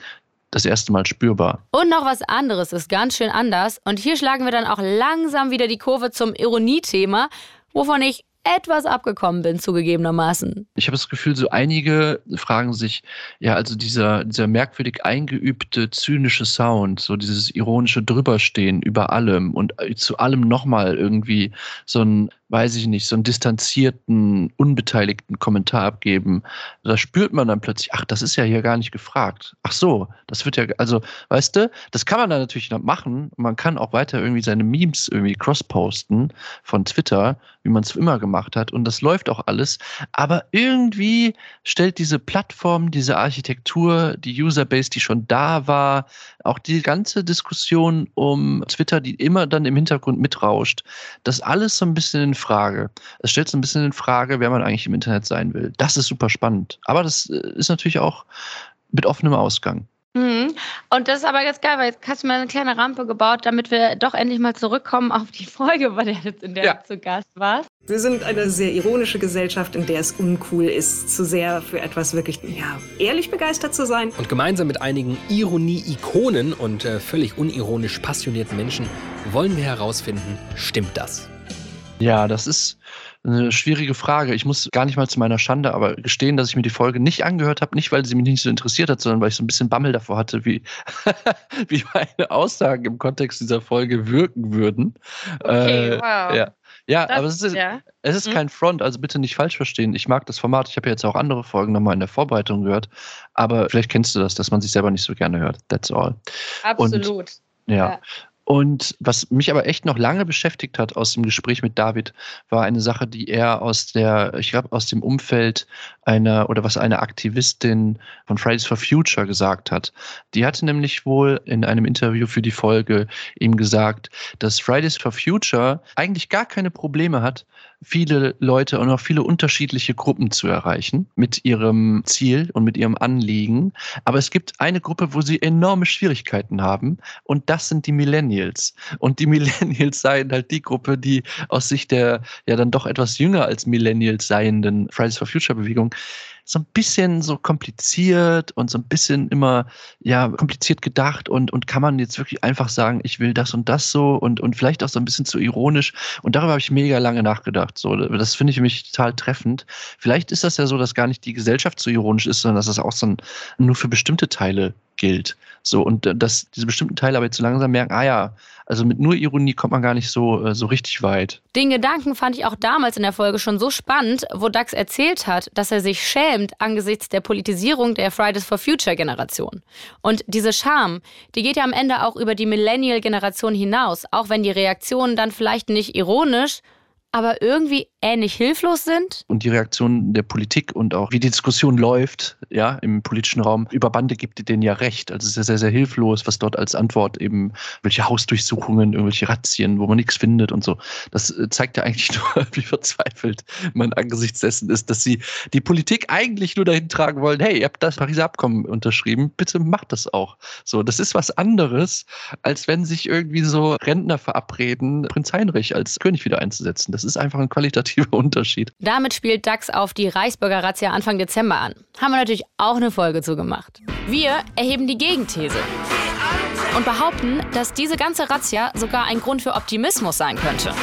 das erste Mal spürbar. Und noch was anderes ist ganz schön anders. Und hier schlagen wir dann auch langsam wieder die Kurve zum Ironie-Thema, wovon ich etwas abgekommen bin, zugegebenermaßen. Ich habe das Gefühl, so einige fragen sich, ja, also dieser, dieser merkwürdig eingeübte, zynische Sound, so dieses ironische Drüberstehen über allem und zu allem nochmal irgendwie so ein, weiß ich nicht, so einen distanzierten, unbeteiligten Kommentar abgeben. Da spürt man dann plötzlich, ach, das ist ja hier gar nicht gefragt. Ach so, das wird ja, also, weißt du, das kann man dann natürlich noch machen. Man kann auch weiter irgendwie seine Memes irgendwie cross-posten von Twitter, wie man es immer gemacht hat. Und das läuft auch alles. Aber irgendwie stellt diese Plattform, diese Architektur, die Userbase, die schon da war, auch die ganze Diskussion um Twitter, die immer dann im Hintergrund mitrauscht, das alles so ein bisschen in Frage. Es stellt so ein bisschen in Frage, wer man eigentlich im Internet sein will. Das ist super spannend. Aber das äh, ist natürlich auch mit offenem Ausgang. Mhm. Und das ist aber ganz geil, weil jetzt hast du mal eine kleine Rampe gebaut, damit wir doch endlich mal zurückkommen auf die Folge, bei der du in der du zu Gast warst. Wir sind eine sehr ironische Gesellschaft, in der es uncool ist, zu sehr für etwas wirklich ja, ehrlich begeistert zu sein. Und gemeinsam mit einigen Ironie-Ikonen und äh, völlig unironisch passionierten Menschen wollen wir herausfinden, stimmt das? Ja, das ist eine schwierige Frage. Ich muss gar nicht mal zu meiner Schande aber gestehen, dass ich mir die Folge nicht angehört habe, nicht weil sie mich nicht so interessiert hat, sondern weil ich so ein bisschen Bammel davor hatte, wie, wie meine Aussagen im Kontext dieser Folge wirken würden. Okay, Äh, wow. Ja, ja Das- aber es ist, ja. es ist Mhm. kein Front, also bitte nicht falsch verstehen. Ich mag das Format. Ich habe ja jetzt auch andere Folgen nochmal in der Vorbereitung gehört, aber vielleicht kennst du das, dass man sich selber nicht so gerne hört. That's all. Absolut. Ja. Ja. Und was mich aber echt noch lange beschäftigt hat aus dem Gespräch mit David, war eine Sache, die er aus der, ich glaube, aus dem Umfeld einer oder was eine Aktivistin von Fridays for Future gesagt hat. Die hatte nämlich wohl in einem Interview für die Folge ihm gesagt, dass Fridays for Future eigentlich gar keine Probleme hat, viele Leute und auch viele unterschiedliche Gruppen zu erreichen mit ihrem Ziel und mit ihrem Anliegen. Aber es gibt eine Gruppe, wo sie enorme Schwierigkeiten haben und das sind die Millennials. Und die Millennials seien halt die Gruppe, die aus Sicht der ja dann doch etwas jünger als Millennials seienden Fridays for Future Bewegung so ein bisschen so kompliziert und so ein bisschen immer ja kompliziert gedacht und, und kann man jetzt wirklich einfach sagen, ich will das und das so und, und vielleicht auch so ein bisschen zu ironisch. Und darüber habe ich mega lange nachgedacht. So, das finde ich mich total treffend. Vielleicht ist das ja so, dass gar nicht die Gesellschaft so ironisch ist, sondern dass das auch so ein, nur für bestimmte Teile gilt. So, und äh, dass diese bestimmten Teile aber jetzt so langsam merken, ah ja, also mit nur Ironie kommt man gar nicht so, äh, so richtig weit. Den Gedanken fand ich auch damals in der Folge schon so spannend, wo Dax erzählt hat, dass er sich schämt angesichts der Politisierung der Fridays for Future Generation. Und diese Scham, die geht ja am Ende auch über die Millennial-Generation hinaus, auch wenn die Reaktionen dann vielleicht nicht ironisch, aber irgendwie ähnlich hilflos sind. Und die Reaktion der Politik und auch wie die Diskussion läuft, ja, im politischen Raum über Bande gibt denen ja recht. Also es ist ja sehr, sehr hilflos, was dort als Antwort eben welche Hausdurchsuchungen, irgendwelche Razzien, wo man nichts findet und so. Das äh, zeigt ja eigentlich nur, wie verzweifelt man angesichts dessen ist, dass sie die Politik eigentlich nur dahin tragen wollen, hey, ihr habt das Pariser Abkommen unterschrieben, bitte macht das auch. So, das ist was anderes, als wenn sich irgendwie so Rentner verabreden, Prinz Heinrich als König wieder einzusetzen. Das ist einfach ein qualitativer Unterschied. Damit spielt DAX auf die Reichsbürger Razzia Anfang Dezember an. Haben wir natürlich auch eine Folge zugemacht. Wir erheben die Gegenthese und behaupten, dass diese ganze Razzia sogar ein Grund für Optimismus sein könnte.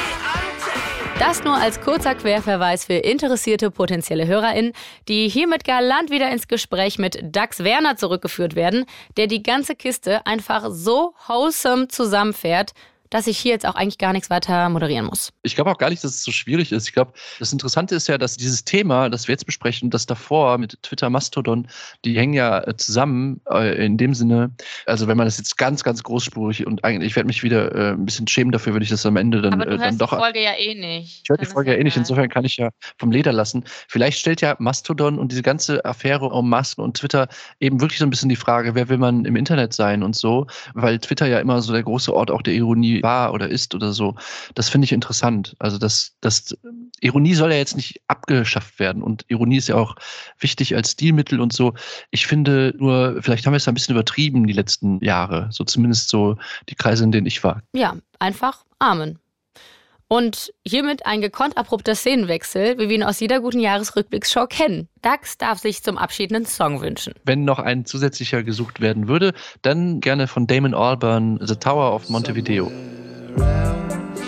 Das nur als kurzer Querverweis für interessierte potenzielle HörerInnen, die hiermit galant wieder ins Gespräch mit Dax Werner zurückgeführt werden, der die ganze Kiste einfach so wholesome zusammenfährt, dass ich hier jetzt auch eigentlich gar nichts weiter moderieren muss. Ich glaube auch gar nicht, dass es so schwierig ist. Ich glaube, das Interessante ist ja, dass dieses Thema, das wir jetzt besprechen, das davor mit Twitter Mastodon, die hängen ja äh, zusammen äh, in dem Sinne, also wenn man das jetzt ganz, ganz großspurig und eigentlich, ich werde mich wieder äh, ein bisschen schämen dafür, würde ich das am Ende dann, Aber du äh, dann hörst doch. die Folge ja eh nicht. Ich höre die Folge ja eh nicht, insofern kann ich ja vom Leder lassen. Vielleicht stellt ja Mastodon und diese ganze Affäre um Musk und Twitter eben wirklich so ein bisschen die Frage, wer will man im Internet sein und so, weil Twitter ja immer so der große Ort auch der Ironie war oder ist oder so. Das finde ich interessant. Also das, das Ironie soll ja jetzt nicht abgeschafft werden und Ironie ist ja auch wichtig als Stilmittel und so. Ich finde nur, vielleicht haben wir es ein bisschen übertrieben die letzten Jahre, so zumindest so die Kreise, in denen ich war. Ja, einfach Amen. Und hiermit ein gekonnt abrupter Szenenwechsel, wie wir ihn aus jeder guten Jahresrückblicksshow kennen. Dax darf sich zum Abschied einen Song wünschen. Wenn noch ein zusätzlicher gesucht werden würde, dann gerne von Damon Albarn The Tower of Montevideo. There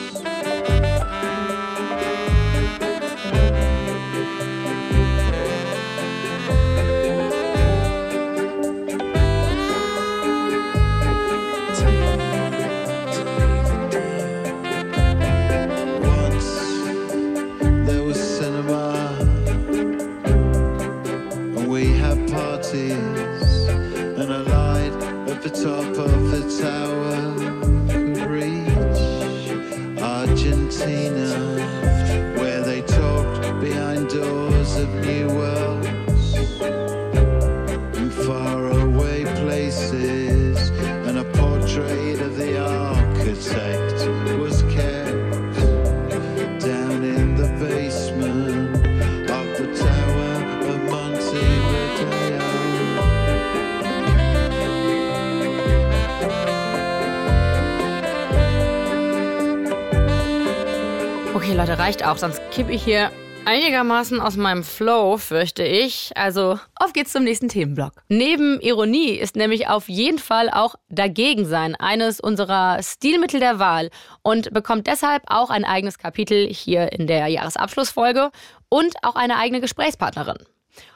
reicht auch, sonst kippe ich hier einigermaßen aus meinem Flow, fürchte ich. Also, auf geht's zum nächsten Themenblock. Neben Ironie ist nämlich auf jeden Fall auch Dagegensein eines unserer Stilmittel der Wahl und bekommt deshalb auch ein eigenes Kapitel hier in der Jahresabschlussfolge und auch eine eigene Gesprächspartnerin.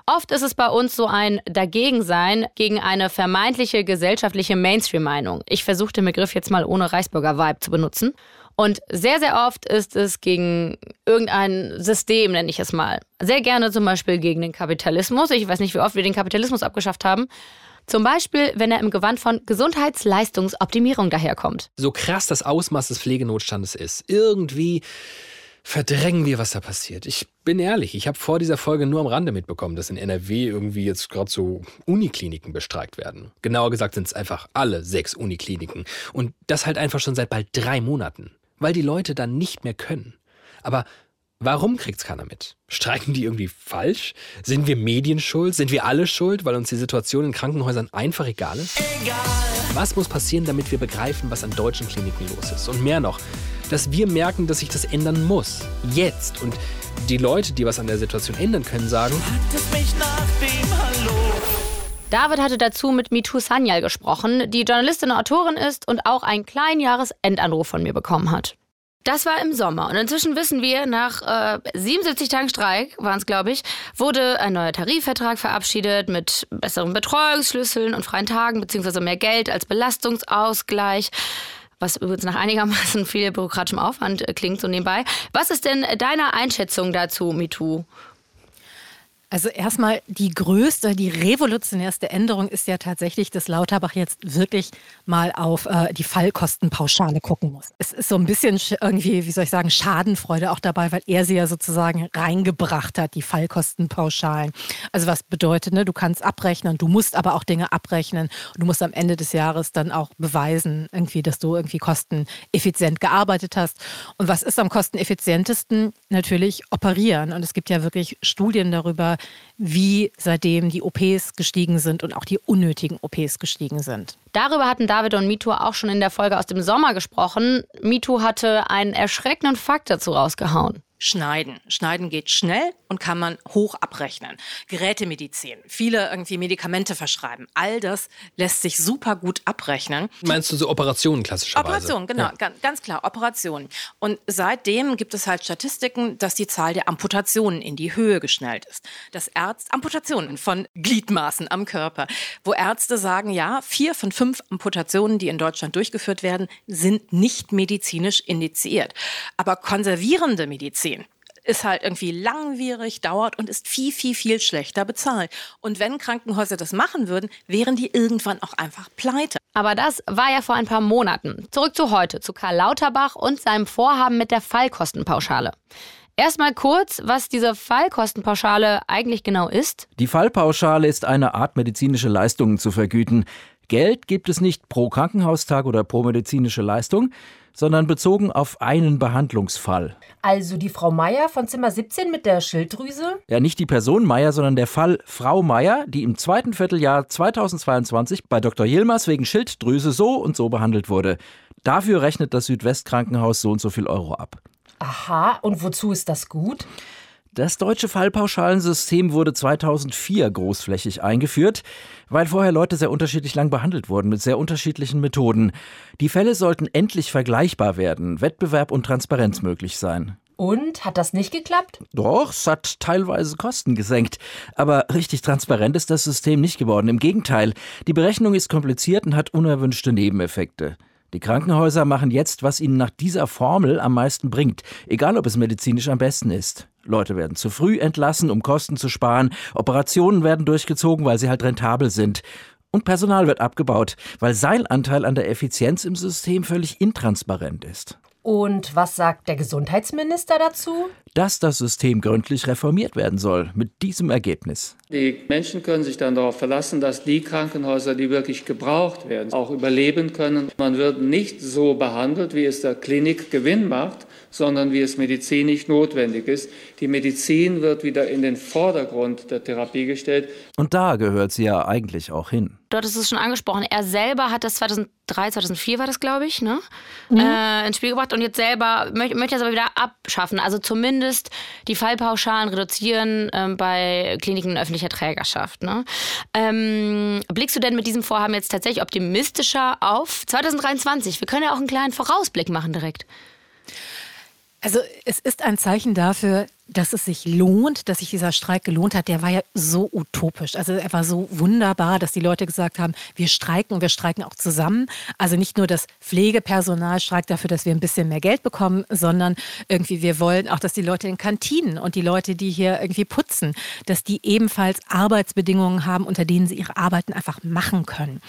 Oft ist es bei uns so ein Dagegensein gegen eine vermeintliche gesellschaftliche Mainstream-Meinung. Ich versuche den Begriff jetzt mal ohne Reichsbürger-Vibe zu benutzen. Und sehr, sehr oft ist es gegen irgendein System, nenne ich es mal. Sehr gerne zum Beispiel gegen den Kapitalismus. Ich weiß nicht, wie oft wir den Kapitalismus abgeschafft haben. Zum Beispiel, wenn er im Gewand von Gesundheitsleistungsoptimierung daherkommt. So krass das Ausmaß des Pflegenotstandes ist. Irgendwie verdrängen wir, was da passiert. Ich bin ehrlich, ich habe vor dieser Folge nur am Rande mitbekommen, dass in NRW irgendwie jetzt gerade so Unikliniken bestreikt werden. Genauer gesagt sind es einfach alle sechs Unikliniken. Und das halt einfach schon seit bald drei Monaten. Weil die Leute dann nicht mehr können. Aber Warum kriegt's keiner mit? Streiken die irgendwie falsch? Sind wir Medien schuld? Sind wir alle schuld, weil uns die Situation in Krankenhäusern einfach egal ist? Was muss passieren, damit wir begreifen, was an deutschen Kliniken los ist? Und mehr noch, dass wir merken, dass sich das ändern muss. Jetzt. Und die Leute, die was an der Situation ändern können, sagen, David hatte dazu mit Mitu Sanyal gesprochen, die Journalistin und Autorin ist und auch einen kleinen Jahresendanruf von mir bekommen hat. Das war im Sommer und inzwischen wissen wir, nach äh, 77 Tagen Streik waren es, glaube ich, wurde ein neuer Tarifvertrag verabschiedet mit besseren Betreuungsschlüsseln und freien Tagen beziehungsweise mehr Geld als Belastungsausgleich. Was übrigens nach einigermaßen viel bürokratischem Aufwand äh, klingt, so nebenbei. Was ist denn deine Einschätzung dazu, MeToo? Also erstmal die größte, die revolutionärste Änderung ist ja tatsächlich, dass Lauterbach jetzt wirklich mal auf äh, die Fallkostenpauschale gucken muss. Es ist so ein bisschen irgendwie, wie soll ich sagen, Schadenfreude auch dabei, weil er sie ja sozusagen reingebracht hat, die Fallkostenpauschalen. Also was bedeutet, ne, du kannst abrechnen, du musst aber auch Dinge abrechnen und du musst am Ende des Jahres dann auch beweisen, irgendwie, dass du irgendwie kosteneffizient gearbeitet hast. Und was ist am kosteneffizientesten? Natürlich operieren. Und es gibt ja wirklich Studien darüber, wie seitdem die OPs gestiegen sind und auch die unnötigen OPs gestiegen sind. Darüber hatten David und Mito auch schon in der Folge aus dem Sommer gesprochen. Mito hatte einen erschreckenden Fakt dazu rausgehauen. Schneiden. Schneiden geht schnell und kann man hoch abrechnen. Gerätemedizin, viele irgendwie Medikamente verschreiben. All das lässt sich super gut abrechnen. Meinst du so Operationen klassischerweise? Operationen, genau, Ja. ganz, ganz klar, Operationen. Und seitdem gibt es halt Statistiken, dass die Zahl der Amputationen in die Höhe geschnellt ist. Dass Ärzte, Amputationen von Gliedmaßen am Körper, wo Ärzte sagen, ja, vier von fünf Amputationen, die in Deutschland durchgeführt werden, sind nicht medizinisch indiziert. Aber konservierende Medizin, ist halt irgendwie langwierig, dauert und ist viel, viel, viel schlechter bezahlt. Und wenn Krankenhäuser das machen würden, wären die irgendwann auch einfach pleite. Aber das war ja vor ein paar Monaten. Zurück zu heute, zu Karl Lauterbach und seinem Vorhaben mit der Fallkostenpauschale. Erstmal kurz, was diese Fallkostenpauschale eigentlich genau ist. Die Fallpauschale ist eine Art, medizinische Leistungen zu vergüten. Geld gibt es nicht pro Krankenhaustag oder pro medizinische Leistung, sondern bezogen auf einen Behandlungsfall. Also die Frau Meier von Zimmer 17 mit der Schilddrüse? Ja, nicht die Person Meier, sondern der Fall Frau Meier, die im zweiten Vierteljahr 2022 bei Dr. Yilmaz wegen Schilddrüse so und so behandelt wurde. Dafür rechnet das Südwestkrankenhaus so und so viel Euro ab. Aha, und wozu ist das gut? Das deutsche Fallpauschalensystem wurde 2004 großflächig eingeführt, weil vorher Leute sehr unterschiedlich lang behandelt wurden mit sehr unterschiedlichen Methoden. Die Fälle sollten endlich vergleichbar werden, Wettbewerb und Transparenz möglich sein. Und hat das nicht geklappt? Doch, es hat teilweise Kosten gesenkt. Aber richtig transparent ist das System nicht geworden. Im Gegenteil, die Berechnung ist kompliziert und hat unerwünschte Nebeneffekte. Die Krankenhäuser machen jetzt, was ihnen nach dieser Formel am meisten bringt, egal ob es medizinisch am besten ist. Leute werden zu früh entlassen, um Kosten zu sparen, Operationen werden durchgezogen, weil sie halt rentabel sind. Und Personal wird abgebaut, weil sein Anteil an der Effizienz im System völlig intransparent ist. Und was sagt der Gesundheitsminister dazu? Dass das System gründlich reformiert werden soll, mit diesem Ergebnis. Die Menschen können sich dann darauf verlassen, dass die Krankenhäuser, die wirklich gebraucht werden, auch überleben können. Man wird nicht so behandelt, wie es der Klinik Gewinn macht, sondern wie es medizinisch notwendig ist. Die Medizin wird wieder in den Vordergrund der Therapie gestellt. Und da gehört sie ja eigentlich auch hin. Du hattest es schon angesprochen. Er selber hat das 2003, 2004 war das, glaube ich, ne? Mhm. Äh, ins Spiel gebracht und jetzt selber möchte, möchte das aber wieder abschaffen. Also zumindest die Fallpauschalen reduzieren ähm, bei Kliniken in öffentlicher Trägerschaft. Ne? Ähm, blickst du denn mit diesem Vorhaben jetzt tatsächlich optimistischer auf 2023? Wir können ja auch einen kleinen Vorausblick machen direkt. Also es ist ein Zeichen dafür, dass es sich lohnt, dass sich dieser Streik gelohnt hat. Der war ja so utopisch. Also er war so wunderbar, dass die Leute gesagt haben, wir streiken und wir streiken auch zusammen. Also nicht nur das Pflegepersonal streikt dafür, dass wir ein bisschen mehr Geld bekommen, sondern irgendwie wir wollen auch, dass die Leute in Kantinen und die Leute, die hier irgendwie putzen, dass die ebenfalls Arbeitsbedingungen haben, unter denen sie ihre Arbeiten einfach machen können.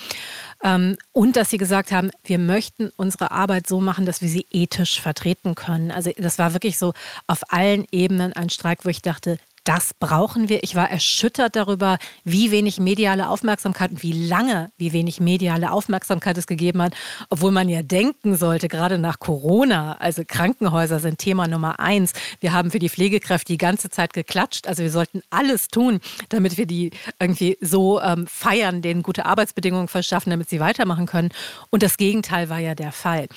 Ähm, und dass sie gesagt haben, wir möchten unsere Arbeit so machen, dass wir sie ethisch vertreten können. Also das war wirklich so auf allen Ebenen ein Streik, wo ich dachte, das brauchen wir. Ich war erschüttert darüber, wie wenig mediale Aufmerksamkeit und wie lange, wie wenig mediale Aufmerksamkeit es gegeben hat, obwohl man ja denken sollte, gerade nach Corona, also Krankenhäuser sind Thema Nummer eins. Wir haben für die Pflegekräfte die ganze Zeit geklatscht. Also wir sollten alles tun, damit wir die irgendwie so ähm, feiern, denen gute Arbeitsbedingungen verschaffen, damit sie weitermachen können. Und das Gegenteil war ja der Fall.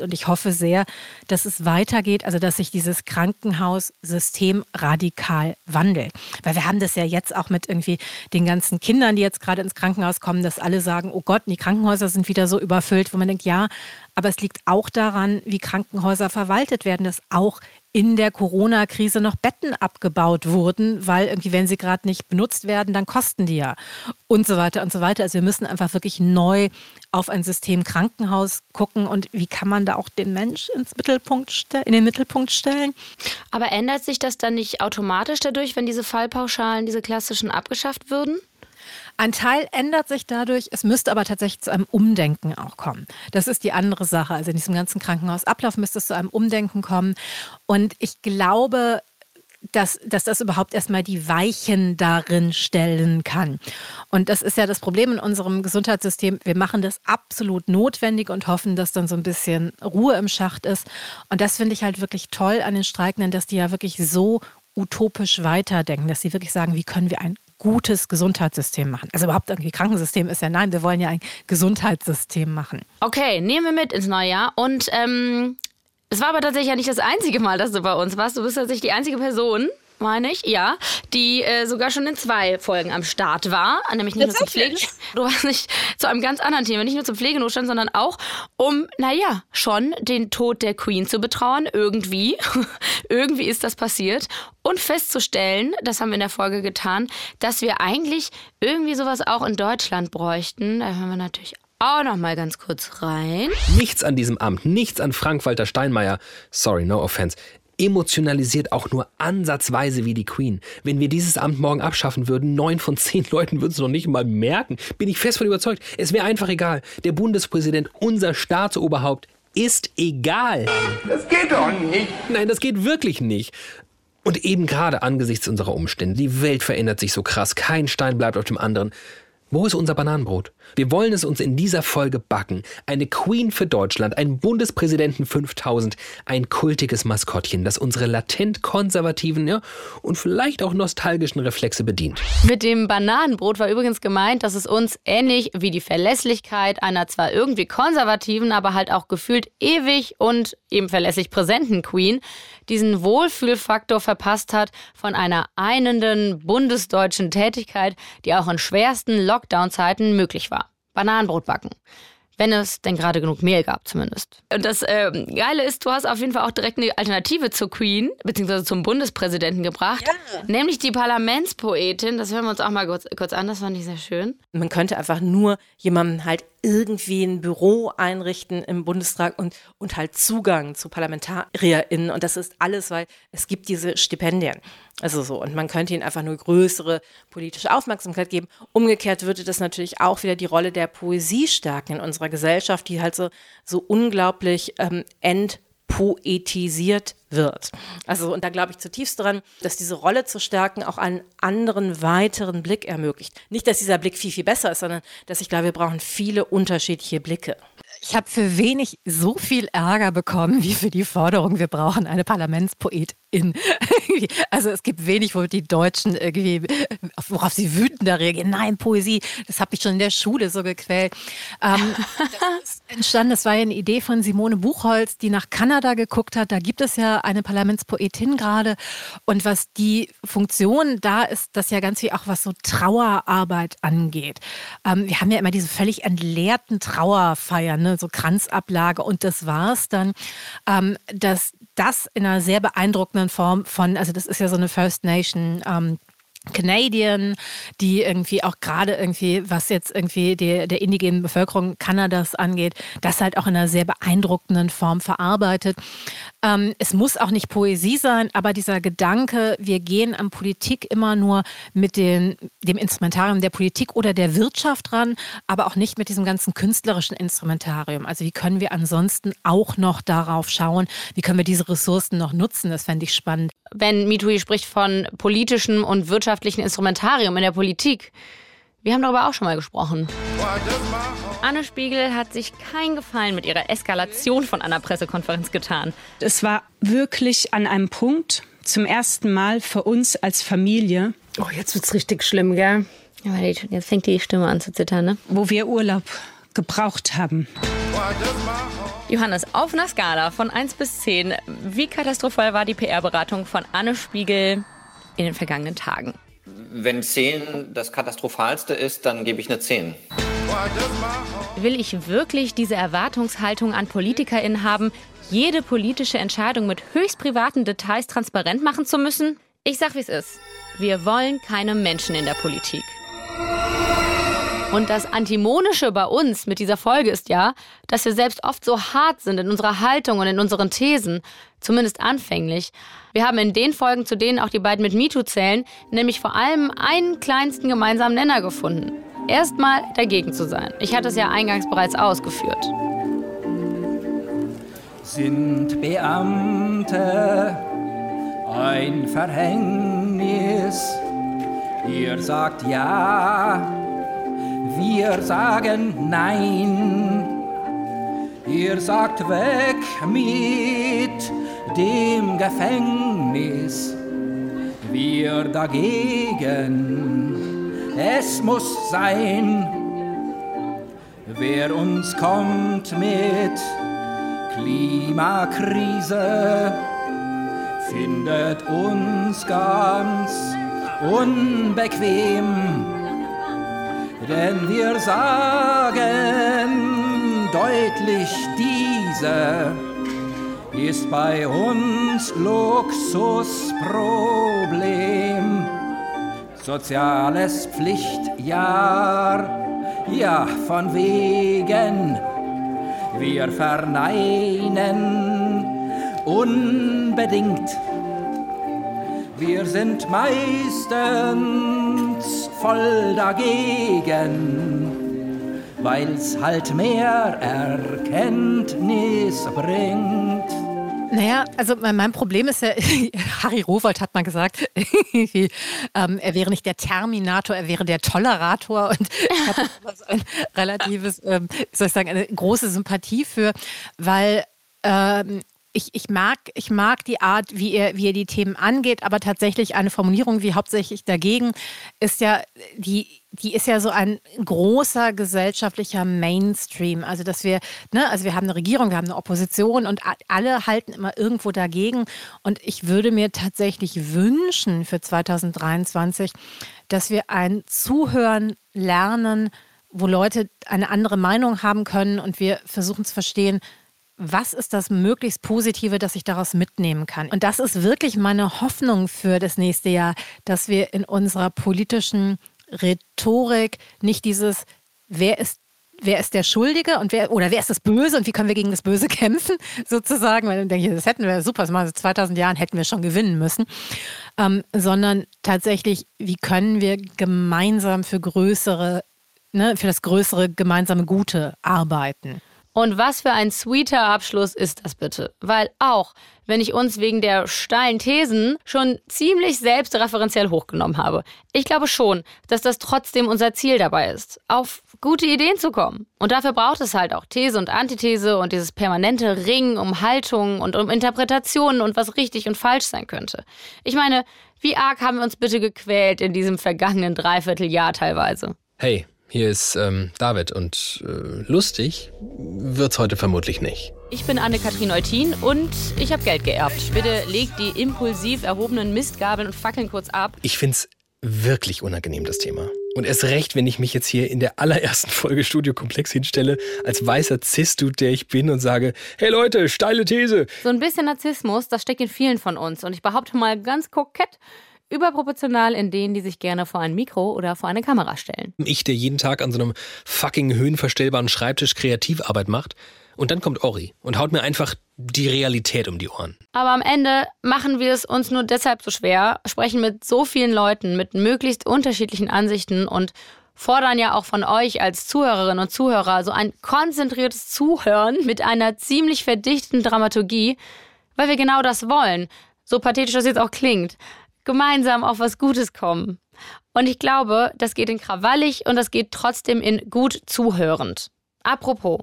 Und ich hoffe sehr, dass es weitergeht, also dass sich dieses Krankenhaussystem radikal Wandel. Weil wir haben das ja jetzt auch mit irgendwie den ganzen Kindern, die jetzt gerade ins Krankenhaus kommen, dass alle sagen, oh Gott, die Krankenhäuser sind wieder so überfüllt, wo man denkt, ja, aber es liegt auch daran, wie Krankenhäuser verwaltet werden, dass auch in der Corona-Krise noch Betten abgebaut wurden, weil irgendwie, wenn sie gerade nicht benutzt werden, dann kosten die ja und so weiter und so weiter. Also wir müssen einfach wirklich neu auf ein System Krankenhaus gucken und wie kann man da auch den Mensch ins Mittelpunkt in den Mittelpunkt stellen. Aber ändert sich das dann nicht automatisch dadurch, wenn diese Fallpauschalen, diese klassischen, abgeschafft würden? Ein Teil ändert sich dadurch, es müsste aber tatsächlich zu einem Umdenken auch kommen. Das ist die andere Sache. Also in diesem ganzen Krankenhausablauf müsste es zu einem Umdenken kommen. Und ich glaube, dass, dass das überhaupt erstmal die Weichen darin stellen kann. Und das ist ja das Problem in unserem Gesundheitssystem. Wir machen das absolut notwendig und hoffen, dass dann so ein bisschen Ruhe im Schacht ist. Und das finde ich halt wirklich toll an den Streikenden, dass die ja wirklich so utopisch weiterdenken, dass sie wirklich sagen, wie können wir ein gutes Gesundheitssystem machen. Also überhaupt irgendwie Krankensystem ist ja nein, wir wollen ja ein Gesundheitssystem machen. Okay, nehmen wir mit ins neue Jahr. Und ähm, es war aber tatsächlich ja nicht das einzige Mal, dass du bei uns warst. Du bist tatsächlich die einzige Person, meine ich, ja, die äh, sogar schon in zwei Folgen am Start war, nämlich nicht nur zum Pflegen. Du warst nicht zu einem ganz anderen Thema, nicht nur zum Pflegenotstand, sondern auch um, naja, schon den Tod der Queen zu betrauern, irgendwie. irgendwie ist das passiert. Und festzustellen, das haben wir in der Folge getan, dass wir eigentlich irgendwie sowas auch in Deutschland bräuchten. Da hören wir natürlich auch noch mal ganz kurz rein. Nichts an diesem Amt, nichts an Frank-Walter Steinmeier, sorry, no offense, emotionalisiert auch nur ansatzweise wie die Queen. Wenn wir dieses Amt morgen abschaffen würden, neun von zehn Leuten würden es noch nicht mal merken. Bin ich fest von überzeugt. Es wäre einfach egal. Der Bundespräsident, unser Staatsoberhaupt, ist egal. Das geht doch nicht. Nein, das geht wirklich nicht. Und eben gerade angesichts unserer Umstände, die Welt verändert sich so krass, kein Stein bleibt auf dem anderen. Wo ist unser Bananenbrot? Wir wollen es uns in dieser Folge backen. Eine Queen für Deutschland, ein Bundespräsidenten 5000, ein kultiges Maskottchen, das unsere latent konservativen ja, und vielleicht auch nostalgischen Reflexe bedient. Mit dem Bananenbrot war übrigens gemeint, dass es uns ähnlich wie die Verlässlichkeit einer zwar irgendwie konservativen, aber halt auch gefühlt ewig und eben verlässlich präsenten Queen diesen Wohlfühlfaktor verpasst hat von einer einenden bundesdeutschen Tätigkeit, die auch in schwersten Lockdown-Zeiten möglich war. Bananenbrot backen. Wenn es denn gerade genug Mehl gab, zumindest. Und das äh, Geile ist, du hast auf jeden Fall auch direkt eine Alternative zur Queen, beziehungsweise zum Bundespräsidenten gebracht. Ja. Nämlich die Parlamentspoetin. Das hören wir uns auch mal kurz, kurz an, das fand ich sehr schön. Man könnte einfach nur jemandem halt irgendwie ein Büro einrichten im Bundestag und, und halt Zugang zu ParlamentarierInnen. Und das ist alles, weil es gibt diese Stipendien. Also so, und man könnte ihnen einfach nur größere politische Aufmerksamkeit geben. Umgekehrt würde das natürlich auch wieder die Rolle der Poesie stärken in unserer Gesellschaft, die halt so, so unglaublich ähm, entpoetisiert wird. Also, und da glaube ich zutiefst dran, dass diese Rolle zu stärken auch einen anderen, weiteren Blick ermöglicht. Nicht, dass dieser Blick viel, viel besser ist, sondern dass ich glaube, wir brauchen viele unterschiedliche Blicke. Ich habe für wenig so viel Ärger bekommen wie für die Forderung, wir brauchen eine Parlamentspoetin. also es gibt wenig, wo die Deutschen irgendwie, worauf sie wütender reagieren. Nein, Poesie, das habe ich schon in der Schule so gequält. Ähm, das ist entstanden, das war ja eine Idee von Simone Buchholz, die nach Kanada geguckt hat. Da gibt es ja eine Parlamentspoetin gerade. Und was die Funktion da ist, das ja ganz viel auch was so Trauerarbeit angeht. Ähm, wir haben ja immer diese völlig entleerten Trauerfeiern, ne? So Kranzablage und das war's dann, ähm, dass das in einer sehr beeindruckenden Form von, also das ist ja so eine First Nation ähm, Canadian, die irgendwie auch gerade irgendwie, was jetzt irgendwie die, der indigenen Bevölkerung Kanadas angeht, das halt auch in einer sehr beeindruckenden Form verarbeitet. Ähm, es muss auch nicht Poesie sein, aber dieser Gedanke, wir gehen an Politik immer nur mit den, dem Instrumentarium der Politik oder der Wirtschaft ran, aber auch nicht mit diesem ganzen künstlerischen Instrumentarium. Also wie können wir ansonsten auch noch darauf schauen, wie können wir diese Ressourcen noch nutzen? Das fände ich spannend. Wenn Mitui spricht von politischem und wirtschaftlichen Instrumentarium in der Politik, wir haben darüber auch schon mal gesprochen. Anne Spiegel hat sich keinen Gefallen mit ihrer Eskalation von einer Pressekonferenz getan. Es war wirklich an einem Punkt, zum ersten Mal für uns als Familie. Oh, jetzt wird's richtig schlimm, gell? Ja, jetzt fängt die Stimme an zu zittern, ne? Wo wir Urlaub gebraucht haben. Johannes, auf einer Skala von 1 bis 10, wie katastrophal war die PR-Beratung von Anne Spiegel in den vergangenen Tagen? Wenn 10 das Katastrophalste ist, dann gebe ich eine 10. Will ich wirklich diese Erwartungshaltung an PolitikerInnen haben, jede politische Entscheidung mit höchst privaten Details transparent machen zu müssen? Ich sag, wie es ist. Wir wollen keine Menschen in der Politik. Und das Antimonische bei uns mit dieser Folge ist ja, dass wir selbst oft so hart sind in unserer Haltung und in unseren Thesen, zumindest anfänglich. Wir haben in den Folgen, zu denen auch die beiden mit MeToo zählen, nämlich vor allem einen kleinsten gemeinsamen Nenner gefunden. Erstmal dagegen zu sein. Ich hatte es ja eingangs bereits ausgeführt. Sind Beamte ein Verhängnis? Ihr sagt ja, wir sagen nein. Ihr sagt weg mit dem Gefängnis. Wir dagegen, es muss sein. Wer uns kommt mit Klimakrise, findet uns ganz unbequem. Denn wir sagen deutlich, diese ist bei uns Luxusproblem. Soziales Pflichtjahr, ja, von wegen. Wir verneinen unbedingt. Wir sind meistens voll dagegen, weil's halt mehr Erkenntnis bringt. Naja, also mein Problem ist ja, Harry Rowold hat mal gesagt, ähm, er wäre nicht der Terminator, er wäre der Tolerator und ich habe so ein relatives, ähm, soll ich sagen, eine große Sympathie für, weil ähm, ich, ich, mag, ich mag die Art, wie er, wie er die Themen angeht, aber tatsächlich eine Formulierung wie hauptsächlich dagegen ist ja, die, die ist ja so ein großer gesellschaftlicher Mainstream. Also, dass wir, ne, also wir haben eine Regierung, wir haben eine Opposition und alle halten immer irgendwo dagegen. Und ich würde mir tatsächlich wünschen für 2023, dass wir ein Zuhören lernen, wo Leute eine andere Meinung haben können und wir versuchen zu verstehen, was ist das möglichst Positive, das ich daraus mitnehmen kann? Und das ist wirklich meine Hoffnung für das nächste Jahr, dass wir in unserer politischen Rhetorik nicht dieses, wer ist wer ist der Schuldige und wer oder wer ist das Böse und wie können wir gegen das Böse kämpfen, sozusagen, weil dann denke ich, das hätten wir super, das 2000 Jahren hätten wir schon gewinnen müssen, ähm, sondern tatsächlich, wie können wir gemeinsam für größere, ne, für das größere gemeinsame Gute arbeiten. Und was für ein sweeter Abschluss ist das bitte? Weil auch, wenn ich uns wegen der steilen Thesen schon ziemlich selbstreferenziell hochgenommen habe, ich glaube schon, dass das trotzdem unser Ziel dabei ist, auf gute Ideen zu kommen. Und dafür braucht es halt auch These und Antithese und dieses permanente Ringen um Haltung und um Interpretationen und was richtig und falsch sein könnte. Ich meine, wie arg haben wir uns bitte gequält in diesem vergangenen Dreivierteljahr teilweise? Hey, hier ist ähm, David und äh, lustig wird's heute vermutlich nicht. Ich bin Anne-Kathrin Eutin und ich habe Geld geerbt. Bitte legt die impulsiv erhobenen Mistgabeln und Fackeln kurz ab. Ich find's wirklich unangenehm, das Thema. Und erst recht, wenn ich mich jetzt hier in der allerersten Folge Studio Komplex hinstelle, als weißer Cis-Dude, der ich bin und sage, hey Leute, steile These. So ein bisschen Narzissmus, das steckt in vielen von uns. Und ich behaupte mal ganz kokett, überproportional in denen, die sich gerne vor ein Mikro oder vor eine Kamera stellen. Ich, der jeden Tag an so einem fucking höhenverstellbaren Schreibtisch Kreativarbeit macht. Und dann kommt Ori und haut mir einfach die Realität um die Ohren. Aber am Ende machen wir es uns nur deshalb so schwer, sprechen mit so vielen Leuten mit möglichst unterschiedlichen Ansichten und fordern ja auch von euch als Zuhörerinnen und Zuhörer so ein konzentriertes Zuhören mit einer ziemlich verdichteten Dramaturgie, weil wir genau das wollen. So pathetisch das jetzt auch klingt. Gemeinsam auf was Gutes kommen. Und ich glaube, das geht in krawallig und das geht trotzdem in gut zuhörend. Apropos,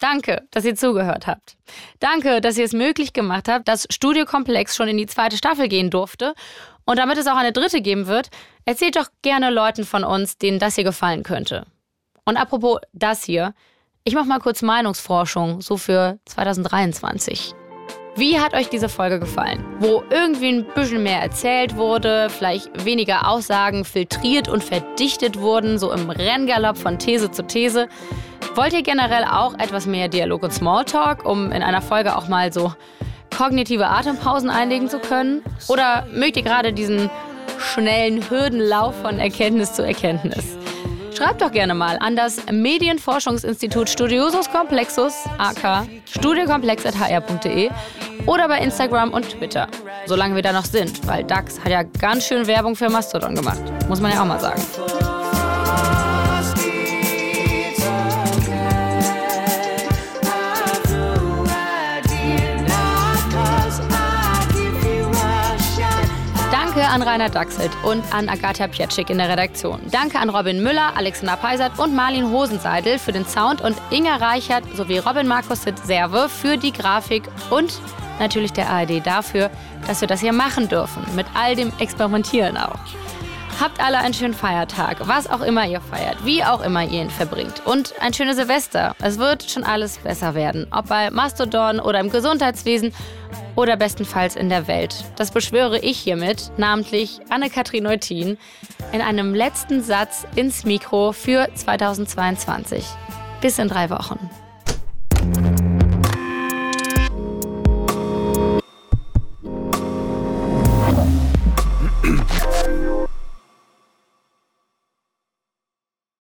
Danke, dass ihr zugehört habt. Danke, dass ihr es möglich gemacht habt, dass Studiokomplex schon in die zweite Staffel gehen durfte. Und damit es auch eine dritte geben wird, erzählt doch gerne Leuten von uns, denen das hier gefallen könnte. Und apropos das hier, ich mache mal kurz Meinungsforschung, so für 2023. Wie hat euch diese Folge gefallen? Wo irgendwie ein bisschen mehr erzählt wurde, vielleicht weniger Aussagen filtriert und verdichtet wurden, so im Renngalopp von These zu These. Wollt ihr generell auch etwas mehr Dialog und Smalltalk, um in einer Folge auch mal so kognitive Atempausen einlegen zu können? Oder mögt ihr gerade diesen schnellen Hürdenlauf von Erkenntnis zu Erkenntnis? Schreibt doch gerne mal an das Medienforschungsinstitut Studiosus Complexus, aka studiokomplex.hr.de oder bei Instagram und Twitter. Solange wir da noch sind, weil DAX hat ja ganz schön Werbung für Mastodon gemacht. Muss man ja auch mal sagen. An Rainer Dachselt und an Agatha Pietschik in der Redaktion. Danke an Robin Müller, Alexander Peisert und Marlin Hosenseidel für den Sound und Inga Reichert sowie Robin Markus Serve für die Grafik und natürlich der ARD dafür, dass wir das hier machen dürfen. Mit all dem Experimentieren auch. Habt alle einen schönen Feiertag, was auch immer ihr feiert, wie auch immer ihr ihn verbringt. Und ein schönes Silvester. Es wird schon alles besser werden. Ob bei Mastodon oder im Gesundheitswesen oder bestenfalls in der Welt. Das beschwöre ich hiermit, namentlich Anne-Kathrin Neutin, in einem letzten Satz ins Mikro für 2022. Bis in drei Wochen.